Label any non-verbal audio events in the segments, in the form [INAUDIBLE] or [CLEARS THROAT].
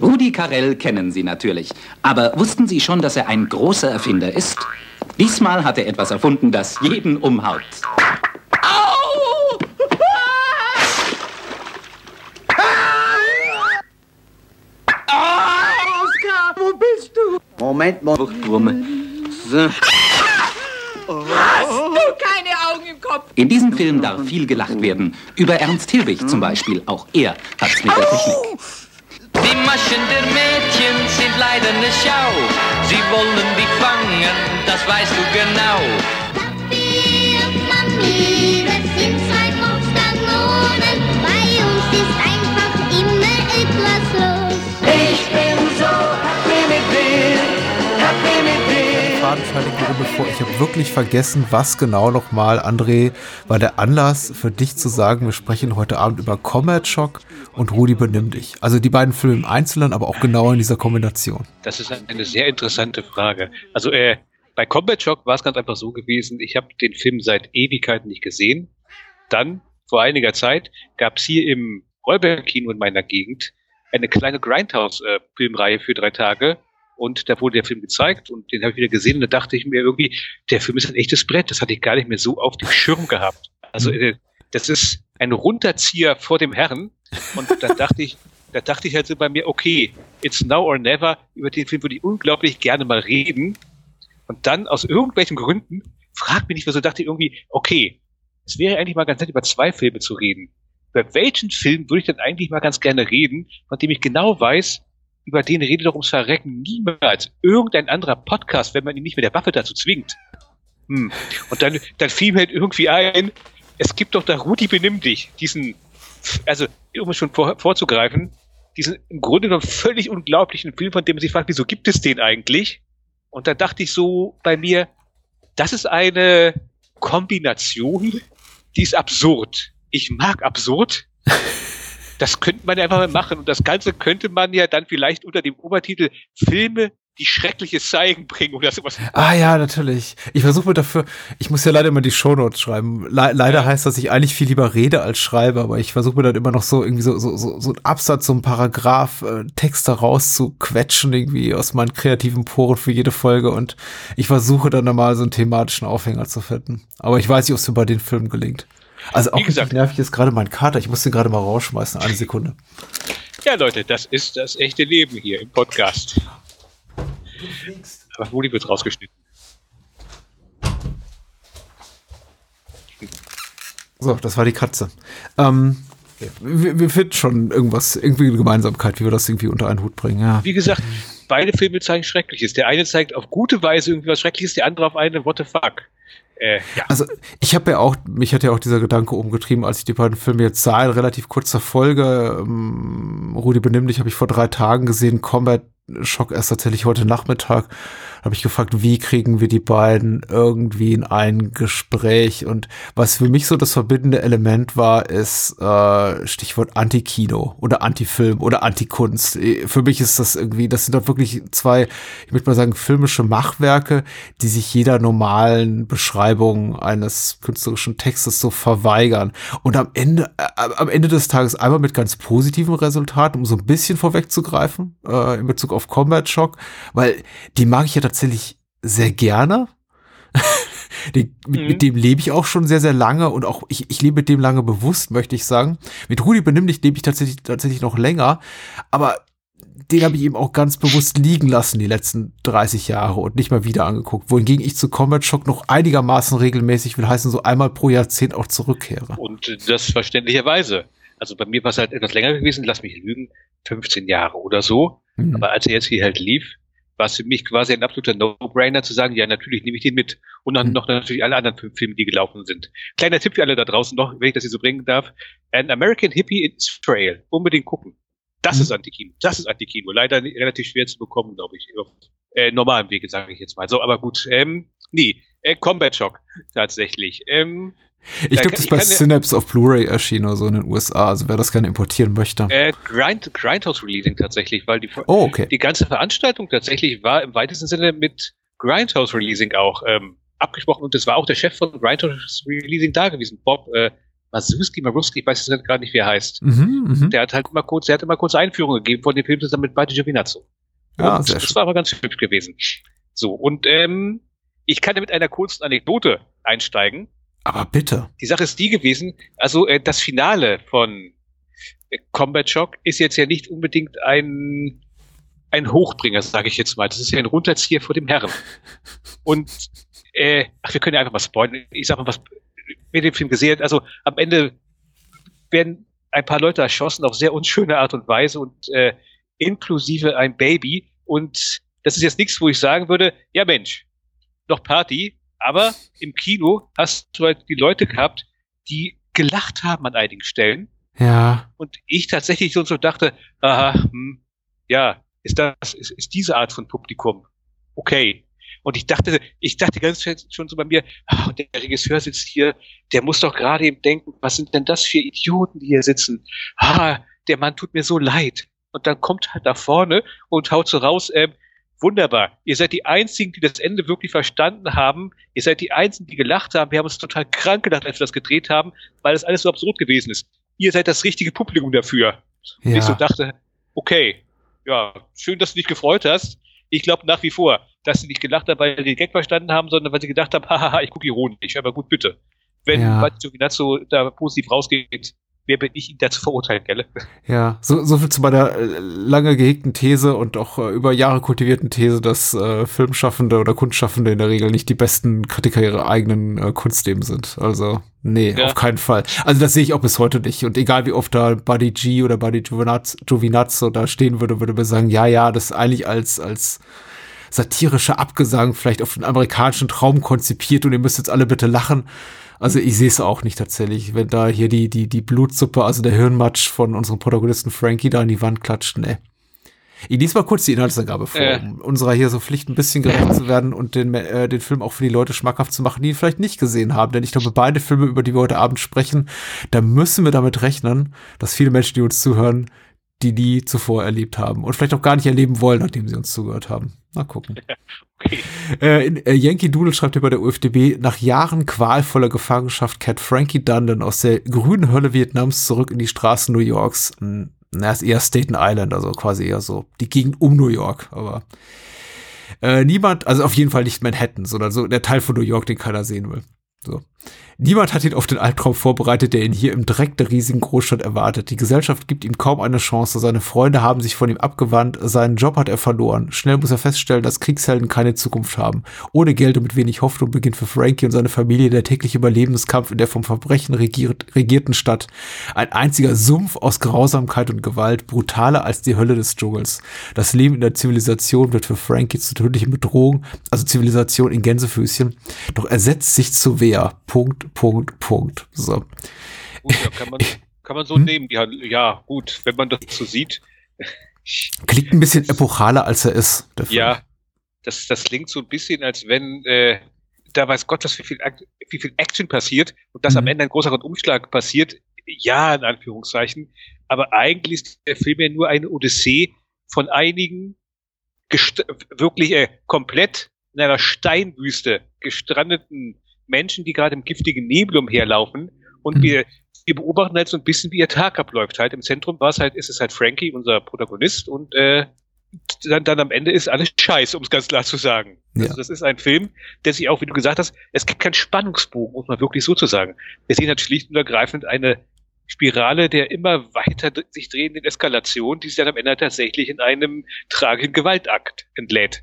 Rudi Carell kennen Sie natürlich. Aber wussten Sie schon, dass er ein großer Erfinder ist? Diesmal hat er etwas erfunden, das jeden umhaut. Au! Ah, Oskar, wo bist du? Moment. So. Hast du keine Augen im Kopf? In diesem Film darf viel gelacht werden. Über Ernst Hilbig zum Beispiel. Auch er hat's mit der Technik. Der Mädchen sind leider ne Schau. Sie wollen dich fangen, das weißt du genau. Dir. fadenscheinige Runde vor. Ich habe wirklich vergessen, was genau nochmal, André, war der Anlass für dich zu sagen, wir sprechen heute Abend über Combat Shock und Rudi benimm dich. Also die beiden Filme im Einzelnen, aber auch genau in dieser Kombination. Das ist eine sehr interessante Frage. Also äh, bei Combat Shock war es ganz einfach so gewesen, ich habe den Film seit Ewigkeiten nicht gesehen. Dann, vor einiger Zeit, gab es hier im Rollberg-Kino in meiner Gegend eine kleine Grindhouse-Filmreihe für drei Tage. Und da wurde der Film gezeigt und den habe ich wieder gesehen und da dachte ich mir irgendwie, der Film ist ein echtes Brett. Das hatte ich gar nicht mehr so auf dem Schirm gehabt. Also äh, das ist ein Runterzieher vor dem Herrn. Und da dachte ich, da dachte ich halt so bei mir, okay, it's now or never. Über den Film würde ich unglaublich gerne mal reden. Und dann aus irgendwelchen Gründen, frag mich nicht, wieso dachte ich irgendwie, okay, es wäre eigentlich mal ganz nett, über zwei Filme zu reden. Über welchen Film würde ich denn eigentlich mal ganz gerne reden, von dem ich genau weiß, über den redet doch ums Verrecken niemals irgendein anderer Podcast, wenn man ihn nicht mit der Waffe dazu zwingt. Hm. Und dann, dann fiel mir halt irgendwie ein, es gibt doch da Rudi benimm dich, diesen, also um es schon vor, vorzugreifen, diesen im Grunde genommen völlig unglaublichen Film, von dem man sich fragt, wieso gibt es den eigentlich? Und da dachte ich so bei mir, das ist eine Kombination, die ist absurd. Ich mag absurd. [LAUGHS] Das könnte man ja einfach mal machen. Und das Ganze könnte man ja dann vielleicht unter dem Obertitel Filme, die Schreckliches zeigen bringen oder sowas. Ah ja, natürlich. Ich versuche mir dafür, ich muss ja leider immer die Shownotes schreiben. Le leider heißt das, dass ich eigentlich viel lieber rede als schreibe, aber ich versuche mir dann immer noch so irgendwie so, so, so, so ein Absatz, so ein Paragraph, äh, Text da rauszuquetschen, irgendwie aus meinen kreativen Poren für jede Folge und ich versuche dann mal so einen thematischen Aufhänger zu finden. Aber ich weiß nicht, ob es mir bei den Filmen gelingt. Also auch Wie gesagt- nervig ist gerade mein Kater. Ich muss den gerade mal rausschmeißen. Eine Sekunde. Ja, Leute, das ist das echte Leben hier im Podcast. Aber Rudi wird rausgeschnitten. So, das war die Katze. Ähm, wir, wir finden schon irgendwas, irgendwie eine Gemeinsamkeit, wie wir das irgendwie unter einen Hut bringen. Ja. Wie gesagt, beide Filme zeigen Schreckliches. Der eine zeigt auf gute Weise irgendwie was Schreckliches, der andere auf eine What the fuck. Äh, ja. Also ich habe ja auch, mich hat ja auch dieser Gedanke umgetrieben, als ich die beiden Filme jetzt sah, in relativ kurzer Folge. Ähm, Rudi benimm dich habe ich vor drei Tagen gesehen, Combat Schock erst tatsächlich heute Nachmittag. Habe ich gefragt, wie kriegen wir die beiden irgendwie in ein Gespräch? Und was für mich so das verbindende Element war, ist äh, Stichwort Anti-Kino oder Anti-Film oder Anti-Kunst. Äh, Für mich ist das irgendwie, das sind doch wirklich zwei, ich möchte mal sagen, filmische Machwerke, die sich jeder normalen Beschreibung eines künstlerischen Textes so verweigern. Und am Ende, äh, am Ende des Tages einmal mit ganz positiven Resultaten, um so ein bisschen vorwegzugreifen, äh, in Bezug auf Combat Shock, weil die mag ich ja tatsächlich sehr gerne. [LAUGHS] Die, mit, Mhm. mit dem lebe ich auch schon sehr, sehr lange und auch ich, ich lebe mit dem lange bewusst, möchte ich sagen. Mit Rudi benimm dich lebe ich tatsächlich, tatsächlich noch länger, aber den habe ich eben auch ganz bewusst liegen lassen die letzten 30 Jahre und nicht mal wieder angeguckt. Wohingegen ich zu Combat Shock noch einigermaßen regelmäßig, will heißen, so einmal pro Jahrzehnt auch zurückkehre. Und das verständlicherweise. Also bei mir war es halt etwas länger gewesen, lass mich lügen, 15 Jahre oder so. Hm. Aber als er jetzt hier halt lief, war es für mich quasi ein absoluter No-Brainer zu sagen, ja, natürlich nehme ich den mit. Und dann Mhm. noch natürlich alle anderen fünf Filme, die gelaufen sind. Kleiner Tipp für alle da draußen noch, wenn ich das hier so bringen darf. An American Hippie is Trail. Unbedingt gucken. Das Mhm. ist Antikino. Das ist Antikino. Leider relativ schwer zu bekommen, glaube ich. Auf äh, normalem Wege, sage ich jetzt mal. So, aber gut. Ähm, nee, äh, Combat Shock tatsächlich. Ähm, Ich glaube, das ist bei Synapse auf Blu-ray erschienen oder so in den USA. Also wer das gerne importieren möchte. Äh, Grind, Grindhouse Releasing tatsächlich, weil die, Oh, okay. die ganze Veranstaltung tatsächlich war im weitesten Sinne mit Grindhouse Releasing auch ähm, abgesprochen und es war auch der Chef von Grindhouse Releasing da gewesen, Bob, äh, Masuski, Maruski, ich weiß jetzt gerade nicht, wie er heißt. Mhm, mhm. Der hat halt immer kurz, der hat immer kurz Einführungen gegeben von dem Film zusammen mit Buddy Giovinazzo. Ja, Und sehr das schön. war aber ganz hübsch gewesen. So, und ähm, ich kann mit einer kurzen Anekdote einsteigen. Aber bitte. Die Sache ist die gewesen, also äh, das Finale von äh, Combat Shock ist jetzt ja nicht unbedingt ein, ein Hochbringer, sage ich jetzt mal. Das ist ja ein Runterzieher vor dem Herren. Und äh, ach, wir können ja einfach mal spoilern. Ich sag mal, was wer den Film gesehen also am Ende werden ein paar Leute erschossen auf sehr unschöne Art und Weise und äh, inklusive ein Baby. Und das ist jetzt nichts, wo ich sagen würde, ja Mensch, noch Party, aber im Kino hast du halt die Leute gehabt, die gelacht haben an einigen Stellen Ja. und ich tatsächlich so und so dachte, aha, hm, ja, ist das, ist, ist diese Art von Publikum okay. Und ich dachte, ich dachte ganz schon so bei mir, ah, der Regisseur sitzt hier, der muss doch gerade eben denken, was sind denn das für Idioten, die hier sitzen? Ah, der Mann tut mir so leid. Und dann kommt halt da vorne und haut so raus, ähm, wunderbar. Ihr seid die Einzigen, die das Ende wirklich verstanden haben. Ihr seid die Einzigen, die gelacht haben. Wir haben uns total krank gedacht, als wir das gedreht haben, weil das alles so absurd gewesen ist. Ihr seid das richtige Publikum dafür. Und ich so Ja. dachte, okay, ja, schön, dass du dich gefreut hast. Ich glaube nach wie vor, dass sie nicht gelacht haben, weil sie den Gag verstanden haben, sondern weil sie gedacht haben, [LAUGHS] hahaha, ich gucke ironisch, aber gut, bitte. Wenn Ja. ja. Giovinazzo da positiv rausgeht, wer bin ich, ihn dazu verurteilen, gell? Ja, so, so viel zu meiner äh, lange gehegten These und auch äh, über Jahre kultivierten These, dass äh, Filmschaffende oder Kunstschaffende in der Regel nicht die besten Kritiker ihrer eigenen äh, Kunst eben sind. Also, nee, Ja. auf keinen Fall. Also das sehe ich auch bis heute nicht. Und egal wie oft da Buddy G oder Buddy Giovinazzo, Giovinazzo da stehen würde, würde mir sagen, ja, ja, das ist eigentlich als, als satirischer Abgesang vielleicht auf den amerikanischen Traum konzipiert und ihr müsst jetzt alle bitte lachen. Also ich sehe es auch nicht tatsächlich, wenn da hier die, die, die Blutsuppe, also der Hirnmatsch von unserem Protagonisten Frankie da an die Wand klatscht, ne. Ich lese mal kurz die Inhaltsangabe vor, Äh. um unserer hier so Pflicht ein bisschen gerecht zu werden und den, äh, den Film auch für die Leute schmackhaft zu machen, die ihn vielleicht nicht gesehen haben. Denn ich glaube, beide Filme, über die wir heute Abend sprechen, da müssen wir damit rechnen, dass viele Menschen, die uns zuhören, die nie zuvor erlebt haben und vielleicht auch gar nicht erleben wollen, nachdem sie uns zugehört haben. Mal gucken. [LAUGHS] Okay. Äh, in, äh, Yankee Doodle schreibt bei der UFDB, nach Jahren qualvoller Gefangenschaft kehrt Frankie Dundon aus der grünen Hölle Vietnams zurück in die Straßen New Yorks. Na, ist eher Staten Island, also quasi eher so die Gegend um New York, aber äh, niemand, also auf jeden Fall nicht Manhattan, sondern so der Teil von New York, den keiner sehen will. So. Niemand hat ihn auf den Albtraum vorbereitet, der ihn hier im Dreck der riesigen Großstadt erwartet. Die Gesellschaft gibt ihm kaum eine Chance. Seine Freunde haben sich von ihm abgewandt. Seinen Job hat er verloren. Schnell muss er feststellen, dass Kriegshelden keine Zukunft haben. Ohne Geld und mit wenig Hoffnung beginnt für Frankie und seine Familie der tägliche Überlebenskampf in der vom Verbrechen regiert, regierten Stadt. Ein einziger Sumpf aus Grausamkeit und Gewalt, brutaler als die Hölle des Dschungels. Das Leben in der Zivilisation wird für Frankie zur tödlichen Bedrohung, also Zivilisation in Gänsefüßchen. Doch er setzt sich zur Wehr. Punkt, Punkt, Punkt. So. Gut, ja, kann man, kann man so Hm? nehmen. Ja, ja, gut, wenn man das so sieht. Klingt ein bisschen epochaler, als er ist. Ja, das, das klingt so ein bisschen, als wenn äh, da weiß Gott, was wie viel, wie viel Action passiert und dass Mhm. am Ende ein großer Umschlag passiert. Ja, in Anführungszeichen. Aber eigentlich ist der Film ja nur eine Odyssee von einigen wirklich äh, komplett in einer Steinwüste gestrandeten Menschen, die gerade im giftigen Nebel umherlaufen. Und Mhm. wir, wir beobachten halt so ein bisschen, wie ihr Tag abläuft. Halt im Zentrum war es halt, ist es halt Frankie, unser Protagonist, und äh, dann, dann am Ende ist alles scheiße, um es ganz klar zu sagen. Ja. Also das ist ein Film, der sich auch, wie du gesagt hast, es gibt keinen Spannungsbogen, muss man wirklich so zu sagen. Wir sehen halt schlicht und ergreifend eine Spirale der immer weiter sich drehenden Eskalation, die sich dann am Ende tatsächlich in einem tragischen Gewaltakt entlädt.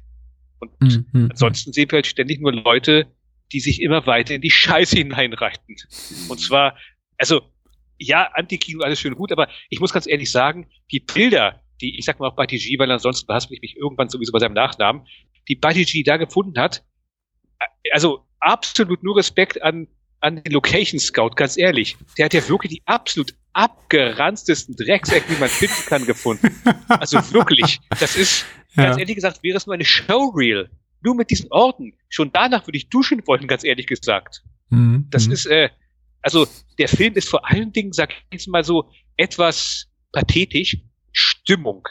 Und Mhm, mhm. ansonsten sehen wir halt ständig nur Leute, die sich immer weiter in die Scheiße hineinreiten. Und zwar, also, ja, Antikino, alles schön und gut, aber ich muss ganz ehrlich sagen, die Bilder, die, ich sag mal auch Buddy G, weil ansonsten behaspel ich mich irgendwann sowieso bei seinem Nachnamen, die G da gefunden hat, äh, also absolut nur Respekt an, an den Location Scout, ganz ehrlich. Der hat ja wirklich die absolut abgeranztesten Drecksecken, die man finden kann, gefunden. [LAUGHS] Also wirklich, das ist, ganz Ja. ehrlich gesagt, wäre es nur eine Showreel. Nur mit diesen Orten. Schon danach würde ich duschen wollen, ganz ehrlich gesagt. Mhm, Das mhm. ist, äh, also der Film ist vor allen Dingen, sag ich jetzt mal so, etwas pathetisch. Stimmung.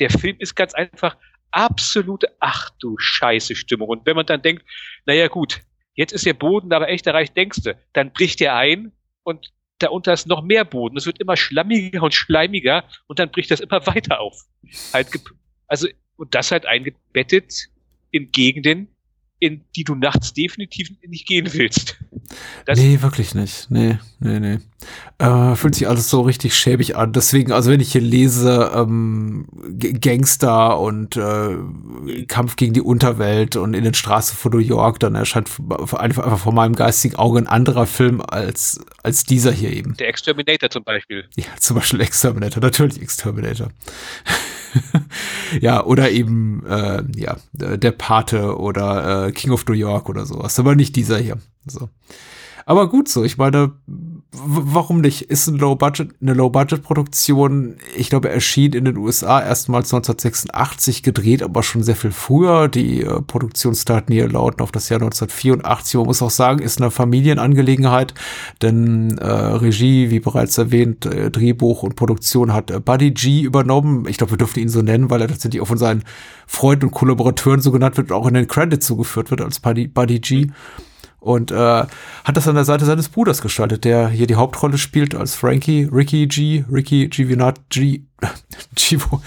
Der Film ist ganz einfach absolute, ach du Scheiße Stimmung. Und wenn man dann denkt, naja gut, jetzt ist der Boden aber echt erreicht, denkste, dann bricht er ein und darunter ist noch mehr Boden. Es wird immer schlammiger und schleimiger und dann bricht das immer [LAUGHS] weiter auf. Halt, also, und das halt eingebettet in Gegenden, in die du nachts definitiv nicht gehen willst. Das, nee, wirklich nicht. Nee, nee, nee. Äh, fühlt sich alles so richtig schäbig an. Deswegen, also wenn ich hier lese, ähm, Gangster und äh, Kampf gegen die Unterwelt und in den Straßen von New York, dann erscheint einfach vor meinem geistigen Auge ein anderer Film als, als dieser hier eben. der Exterminator zum Beispiel. Ja, zum Beispiel Exterminator, natürlich Exterminator. [LAUGHS] ja, oder eben, äh, ja, der Pate oder äh, King of New York oder sowas. Aber nicht dieser hier. So. Aber gut so, ich meine, warum nicht? Ist ein Low Budget, eine Low-Budget-Produktion, ich glaube, erschien in den USA erstmals 1986 gedreht, aber schon sehr viel früher. Die äh, Produktionsdaten hier lauten auf das Jahr 1984. Man muss auch sagen, ist eine Familienangelegenheit, denn äh, Regie, wie bereits erwähnt, äh, Drehbuch und Produktion hat äh, Buddy G übernommen. Ich glaube, wir dürfen ihn so nennen, weil er tatsächlich auch von seinen Freunden und Kollaborateuren so genannt wird und auch in den Credits zugeführt wird als Buddy, Buddy G und äh, hat das an der Seite seines Bruders gestaltet, der hier die Hauptrolle spielt als Frankie, Ricky G, Ricky Giovinazzo, G, [LAUGHS] Givo,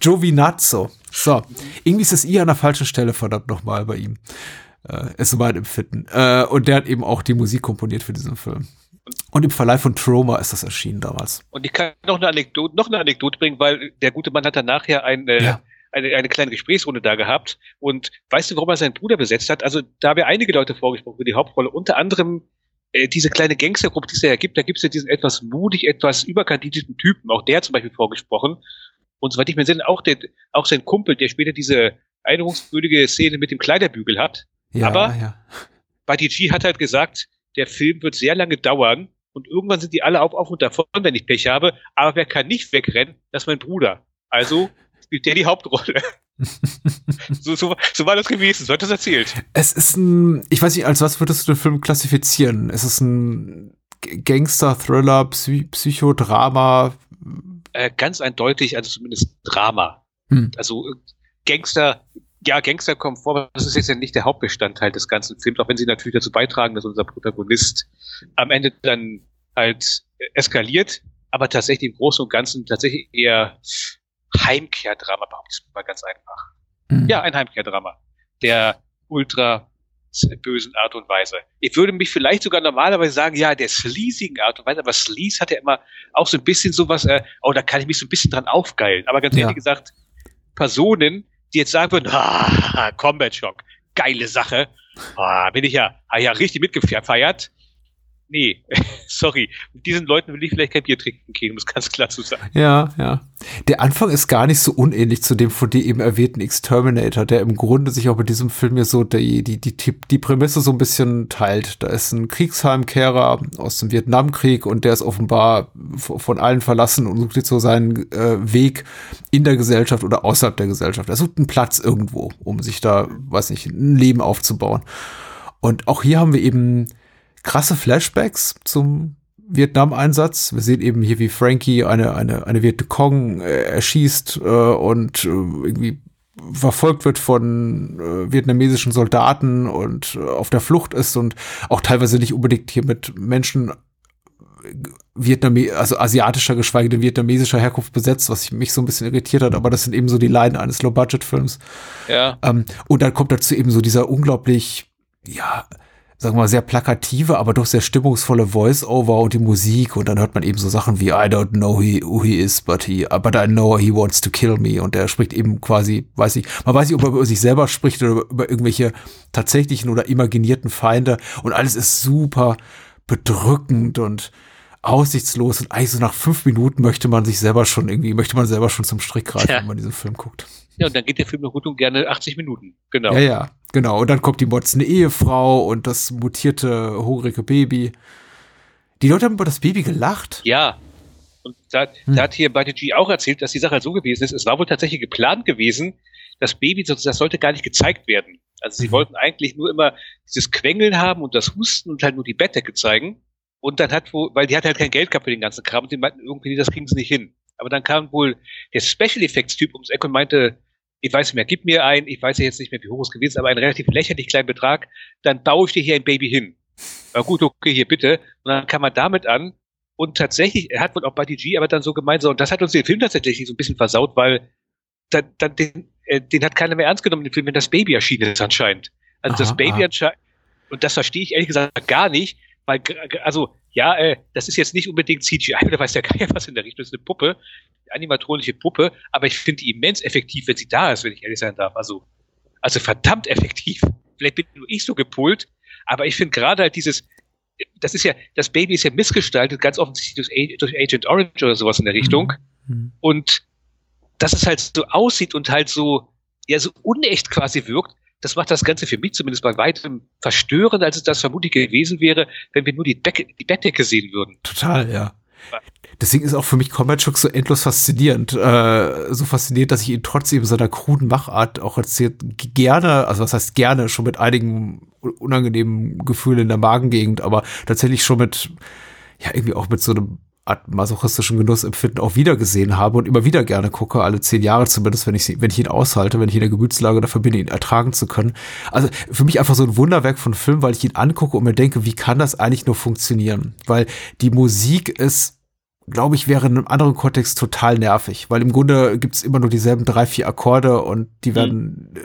Giovinazzo. So, irgendwie ist das I an der falschen Stelle, verdammt nochmal bei ihm. Äh, ist so mein Empfinden. Äh, und der hat eben auch die Musik komponiert für diesen Film. Und im Verleih von Troma ist das erschienen damals. Und ich kann noch eine Anekdote, noch eine Anekdote bringen, weil der gute Mann hat dann nachher ein, äh, Ja. Eine, eine kleine Gesprächsrunde da gehabt. Und weißt du, warum er seinen Bruder besetzt hat? Also da haben ja einige Leute vorgesprochen für die Hauptrolle, unter anderem äh, diese kleine Gangstergruppe, die es ja gibt. Da gibt es ja diesen etwas mutig, etwas überkandidierten Typen. Auch der zum Beispiel vorgesprochen. Und soweit ich mir entsinne, auch, der, auch sein Kumpel, der später diese erinnerungswürdige Szene mit dem Kleiderbügel hat. Ja, Aber- ja. Buddy G hat halt gesagt, der Film wird sehr lange dauern und irgendwann sind die alle auf, auf und davon, wenn ich Pech habe. Aber wer kann nicht wegrennen? Das ist mein Bruder. Also spielt der die Hauptrolle. [LAUGHS] so, so, so war das gewesen. So hat das erzählt. Es ist ein, ich weiß nicht, als was würdest du den Film klassifizieren? Es ist ein Gangster, Thriller, Psy Psychodrama. Äh, ganz eindeutig, also zumindest Drama. Hm. Also äh, Gangster, ja, Gangster kommen vor, aber das ist jetzt ja nicht der Hauptbestandteil des ganzen Films, auch wenn sie natürlich dazu beitragen, dass unser Protagonist am Ende dann halt äh, eskaliert, aber tatsächlich im Großen und Ganzen tatsächlich eher Heimkehrdrama, behaupte ich mal ganz einfach. Hm. Ja, ein Heimkehrdrama. Der ultra bösen Art und Weise. Ich würde mich vielleicht sogar normalerweise sagen, ja, der sleasigen Art und Weise, aber Sleaze hat ja immer auch so ein bisschen sowas, äh, oh, da kann ich mich so ein bisschen dran aufgeilen. Aber ganz Ja. ehrlich gesagt, Personen, die jetzt sagen würden, ah, Combat Shock, geile Sache, ah, bin ich ja, ah, ja richtig mitgefeiert. Nee, [LAUGHS] sorry. Mit diesen Leuten will ich vielleicht kein Bier trinken gehen, um es ganz klar zu sagen. Ja, ja. Der Anfang ist gar nicht so unähnlich zu dem von dir eben erwähnten Exterminator, der im Grunde sich auch mit diesem Film ja so die, die, die, die, Prämisse so ein bisschen teilt. Da ist ein Kriegsheimkehrer aus dem Vietnamkrieg und der ist offenbar von allen verlassen und sucht jetzt so seinen äh, Weg in der Gesellschaft oder außerhalb der Gesellschaft. Er sucht einen Platz irgendwo, um sich da, weiß nicht, ein Leben aufzubauen. Und auch hier haben wir eben krasse Flashbacks zum Vietnam-Einsatz. Wir sehen eben hier, wie Frankie eine, eine, eine Vietcong äh, erschießt äh, und äh, irgendwie verfolgt wird von äh, vietnamesischen Soldaten und äh, auf der Flucht ist und auch teilweise nicht unbedingt hier mit Menschen Vietname also asiatischer, geschweige denn vietnamesischer Herkunft besetzt, was mich so ein bisschen irritiert hat, aber das sind eben so die Leiden eines Low-Budget-Films. Ja. Ähm, und dann kommt dazu eben so dieser unglaublich, ja, sagen wir mal, sehr plakative, aber doch sehr stimmungsvolle Voice-Over und die Musik. Und dann hört man eben so Sachen wie I don't know he, who he is, but he, but I know he wants to kill me. Und er spricht eben quasi, weiß ich, man weiß nicht, ob er über sich selber spricht oder über irgendwelche tatsächlichen oder imaginierten Feinde. Und alles ist super bedrückend und aussichtslos. Und eigentlich so nach fünf Minuten möchte man sich selber schon irgendwie, möchte man selber schon zum Strick greifen, Ja. wenn man diesen Film guckt. Ja, und dann geht der Film noch gut und gerne 80 Minuten. Genau. Ja, ja, genau. Und dann kommt die motzende Ehefrau und das mutierte, hungrige Baby. Die Leute haben über das Baby gelacht. Ja. Und da, Hm. da hat hier Buddy G auch erzählt, dass die Sache halt so gewesen ist. Es war wohl tatsächlich geplant gewesen, das Baby, das das sollte gar nicht gezeigt werden. Also sie Mhm. wollten eigentlich nur immer dieses Quengeln haben und das Husten und halt nur die Bettdecke zeigen. Und dann hat wohl, weil die hat halt kein Geld gehabt für den ganzen Kram und die meinten irgendwie, das kriegen sie nicht hin. Aber dann kam wohl der Special Effects Typ ums Eck und meinte, ich weiß nicht mehr, gib mir ein, ich weiß ja jetzt nicht mehr, wie hoch es gewesen ist, aber einen relativ lächerlich kleinen Betrag, dann baue ich dir hier ein Baby hin. Na gut, okay, hier bitte. Und dann kam man damit an Und tatsächlich, er hat wohl auch Buddy G, aber dann so gemeint, so, und das hat uns den Film tatsächlich so ein bisschen versaut, weil dann, dann den, äh, den hat keiner mehr ernst genommen, den Film, wenn das Baby erschienen ist anscheinend. Also das Aha, Baby aha. anscheinend, und das verstehe ich ehrlich gesagt gar nicht, weil, also, ja, äh, das ist jetzt nicht unbedingt CGI, oder weiß der Geier was in der Richtung, das ist eine Puppe, eine animatronische Puppe, aber ich finde die immens effektiv, wenn sie da ist, wenn ich ehrlich sein darf. Also, also verdammt effektiv. Vielleicht bin nur ich so gepult, aber ich finde gerade halt dieses, das ist ja, das Baby ist ja missgestaltet, ganz offensichtlich durch, durch Agent Orange oder sowas in der Richtung. Mhm. Und dass es halt so aussieht und halt so, ja, so unecht quasi wirkt, das macht das Ganze für mich zumindest bei weitem verstörender, als es das vermutlich gewesen wäre, wenn wir nur die, Decke, die Bettdecke sehen würden. Total, ja. Deswegen ist auch für mich Combat Shock so endlos faszinierend. Äh, so fasziniert, dass ich ihn trotz eben seiner kruden Machart auch erzählt gerne, also was heißt gerne, schon mit einigen unangenehmen Gefühlen in der Magengegend, aber tatsächlich schon mit, ja, irgendwie auch mit so einem masochistischen Genussempfinden auch wieder gesehen habe und immer wieder gerne gucke, alle zehn Jahre zumindest, wenn ich, sie- wenn ich ihn aushalte, wenn ich in der Gemütslage dafür bin, ihn ertragen zu können. Also für mich einfach so ein Wunderwerk von Film, weil ich ihn angucke und mir denke, wie kann das eigentlich nur funktionieren? Weil die Musik ist glaube ich, wäre in einem anderen Kontext total nervig, weil im Grunde gibt's immer nur dieselben drei, vier Akkorde und die werden äh,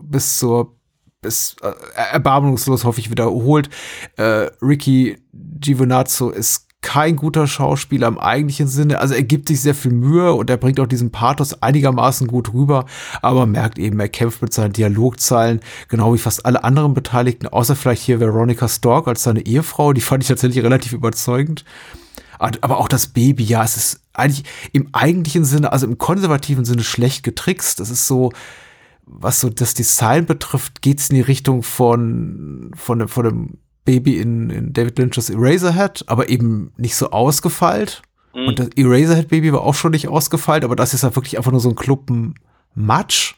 bis zur bis äh, erbarmungslos hoffe ich wiederholt. Äh, Ricky Giovinazzo ist kein guter Schauspieler im eigentlichen Sinne. Also er gibt sich sehr viel Mühe und er bringt auch diesen Pathos einigermaßen gut rüber, aber merkt eben, er kämpft mit seinen Dialogzeilen, genau wie fast alle anderen Beteiligten, außer vielleicht hier Veronica Stork als seine Ehefrau, die fand ich tatsächlich relativ überzeugend. Aber auch das Baby, ja, es ist eigentlich im eigentlichen Sinne, also im konservativen Sinne schlecht getrickst. Das ist so, was so das Design betrifft, geht's in die Richtung von, von, von dem Baby in, in David Lynch's Eraserhead, aber eben nicht so ausgefeilt. Mhm. Und das Eraserhead Baby war auch schon nicht ausgefeilt, aber das ist ja wirklich einfach nur so ein Klumpen Matsch.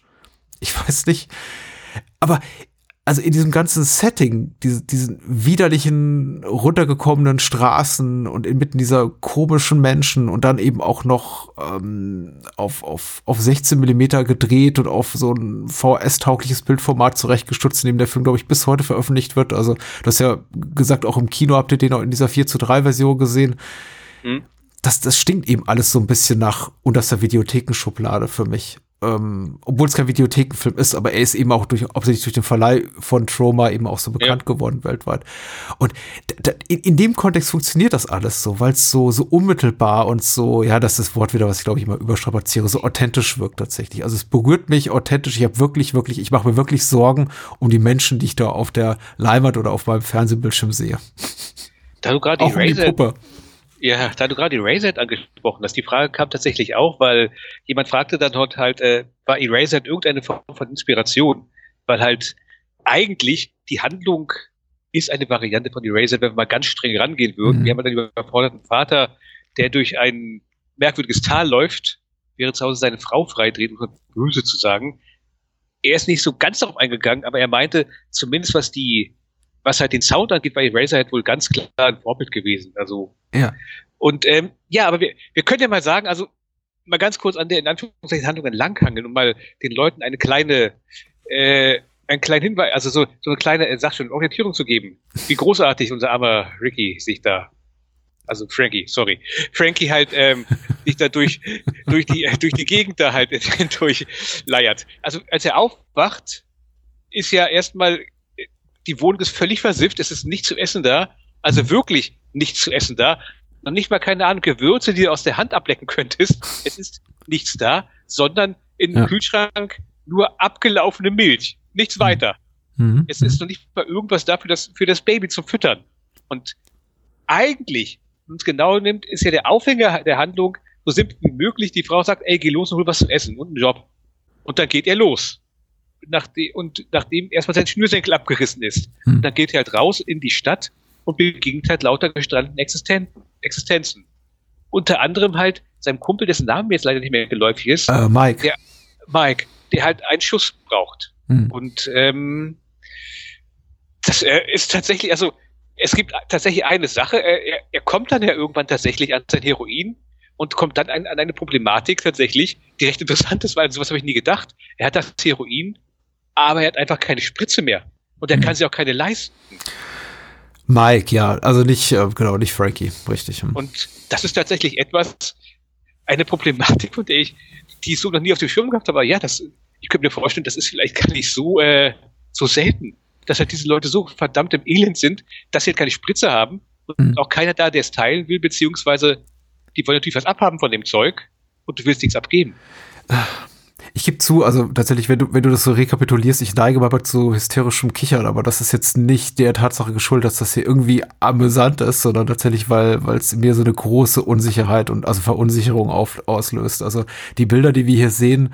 Ich [LAUGHS] weiß nicht. Aber also in diesem ganzen Setting, diese, diesen widerlichen, runtergekommenen Straßen und inmitten dieser komischen Menschen und dann eben auch noch ähm, auf, auf, auf 16 Millimeter gedreht und auf so ein VS-taugliches Bildformat zurechtgestutzt, in dem der Film, glaube ich, bis heute veröffentlicht wird. Also, das ist ja gesagt, auch im Kino habt ihr den auch in dieser 4 zu 3 Version gesehen. Hm. Das, das stinkt eben alles so ein bisschen nach unterster Videothekenschublade für mich. Ähm, obwohl es kein Videothekenfilm ist, aber er ist eben auch durch, hauptsächlich durch den Verleih von Trauma eben auch so bekannt geworden weltweit. Und in, in dem Kontext funktioniert das alles so, weil es so, so unmittelbar und so, ja, das ist das Wort wieder, was ich glaube ich mal überstrapaziere, so authentisch wirkt tatsächlich. Also es berührt mich authentisch. Ich habe wirklich, wirklich, ich mache mir wirklich Sorgen um die Menschen, die ich da auf der Leinwand oder auf meinem Fernsehbildschirm sehe. Da du gerade die um die Puppe. Ja, da du gerade die Razorhead angesprochen hast, die Frage kam tatsächlich auch, weil jemand fragte dann dort halt, äh, war Eraserhead irgendeine Form von Inspiration? Weil halt eigentlich die Handlung ist eine Variante von Eraserhead, wenn wir mal ganz streng rangehen würden. Mhm. Wir haben einen überforderten Vater, der durch ein merkwürdiges Tal läuft, während zu Hause seine Frau freidreht, um böse zu sagen. Er ist nicht so ganz darauf eingegangen, aber er meinte, zumindest was die, was halt den Sound angeht, war Eraserhead wohl ganz klar ein Vorbild gewesen. Also Ja. und ähm, ja, aber wir, wir können ja mal sagen, also mal ganz kurz an der in Anführungszeichen Handlung entlanghangeln und mal den Leuten eine kleine, äh, einen kleinen Hinweis, also so, so eine kleine, äh, sag schon, Orientierung zu geben, wie großartig unser armer Ricky sich da, also Frankie, sorry, Frankie halt ähm, [LAUGHS] sich da durch, durch, die, äh, durch die Gegend da halt [LAUGHS] durchleiert. Also als er aufwacht, ist ja erstmal, die Wohnung ist völlig versifft, es ist nichts zu essen da, also wirklich nichts zu essen da. Noch nicht mal, keine Ahnung, Gewürze, die du aus der Hand ablecken könntest. Es ist nichts da, sondern im Ja. Kühlschrank nur abgelaufene Milch. Nichts weiter. Mhm. Es ist noch nicht mal irgendwas da für das, für das Baby zum Füttern. Und eigentlich, wenn man es genau nimmt, ist ja der Aufhänger der Handlung so simpel wie möglich. Die Frau sagt, ey, geh los und hol was zu essen und einen Job. Und dann geht er los. Nachdem, und nachdem erstmal sein Schnürsenkel abgerissen ist. Hm. Dann geht er halt raus in die Stadt und begegnet halt lauter gestrandeten Existenzen. Existenzen. Unter anderem halt seinem Kumpel, dessen Name jetzt leider nicht mehr geläufig ist, Äh, Mike. Ja. Mike, der halt einen Schuss braucht. Hm. Und ähm, das äh, ist tatsächlich, also es gibt tatsächlich eine Sache, er, er, er kommt dann ja irgendwann tatsächlich an sein Heroin und kommt dann an, an eine Problematik tatsächlich, die recht interessant ist, weil sowas habe ich nie gedacht. Er hat das Heroin, aber er hat einfach keine Spritze mehr. Und er kann sich auch keine leisten. Mike, ja, also nicht, äh, genau, nicht Frankie, richtig. hm. Und das ist tatsächlich etwas, eine Problematik, von der ich, die ich so noch nie auf dem Schirm gehabt habe. Aber ja, das, ich könnte mir vorstellen, das ist vielleicht gar nicht so, äh, so selten, dass halt diese Leute so verdammt im Elend sind, dass sie halt keine Spritze haben und Mhm. auch keiner da, der es teilen will, beziehungsweise die wollen natürlich was abhaben von dem Zeug und du willst nichts abgeben. Ich gebe zu, also tatsächlich, wenn du, wenn du das so rekapitulierst, ich neige mal zu hysterischem Kichern, aber das ist jetzt nicht der Tatsache geschuldet, dass das hier irgendwie amüsant ist, sondern tatsächlich, weil weil es mir so eine große Unsicherheit und also Verunsicherung auf, auslöst. Also die Bilder, die wir hier sehen,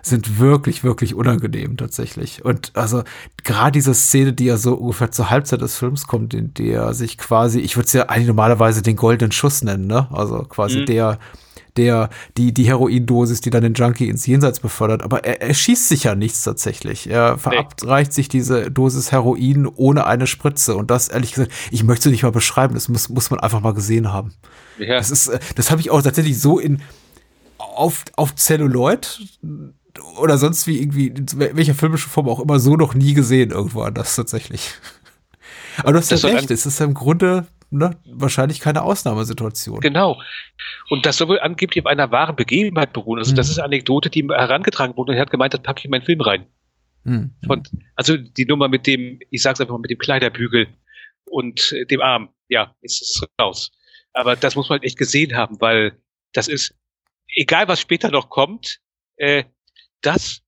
sind wirklich, wirklich unangenehm tatsächlich. Und also gerade diese Szene, die ja so ungefähr zur Halbzeit des Films kommt, in der sich quasi, ich würde es ja eigentlich normalerweise den goldenen Schuss nennen, ne? Also quasi Mhm. der, der, die, die Heroindosis, die dann den Junkie ins Jenseits befördert. Aber er, er schießt sich ja nichts tatsächlich. Er verabreicht sich diese Dosis Heroin ohne eine Spritze. Und das, ehrlich gesagt, ich möchte es nicht mal beschreiben. Das muss, muss man einfach mal gesehen haben. Ja, Das ist, äh, das habe ich auch tatsächlich so in auf, auf Celluloid oder sonst wie irgendwie, in welcher filmischen Form auch immer, so noch nie gesehen irgendwo anders tatsächlich. [LAUGHS] Aber du hast Das ja recht, es ist ja im Grunde ne, wahrscheinlich keine Ausnahmesituation. Genau. Und das soll wohl angeblich auf einer wahren Begebenheit beruhen. Also, das Mhm. ist eine Anekdote, die herangetragen wurde. Und er hat gemeint, das packe ich in meinen Film rein. Hm. Und, also, die Nummer mit dem, ich sag's einfach mal, mit dem Kleiderbügel und äh, dem Arm. Ja, ist es raus. Aber das muss man halt echt gesehen haben, weil das ist, egal was später noch kommt, äh, das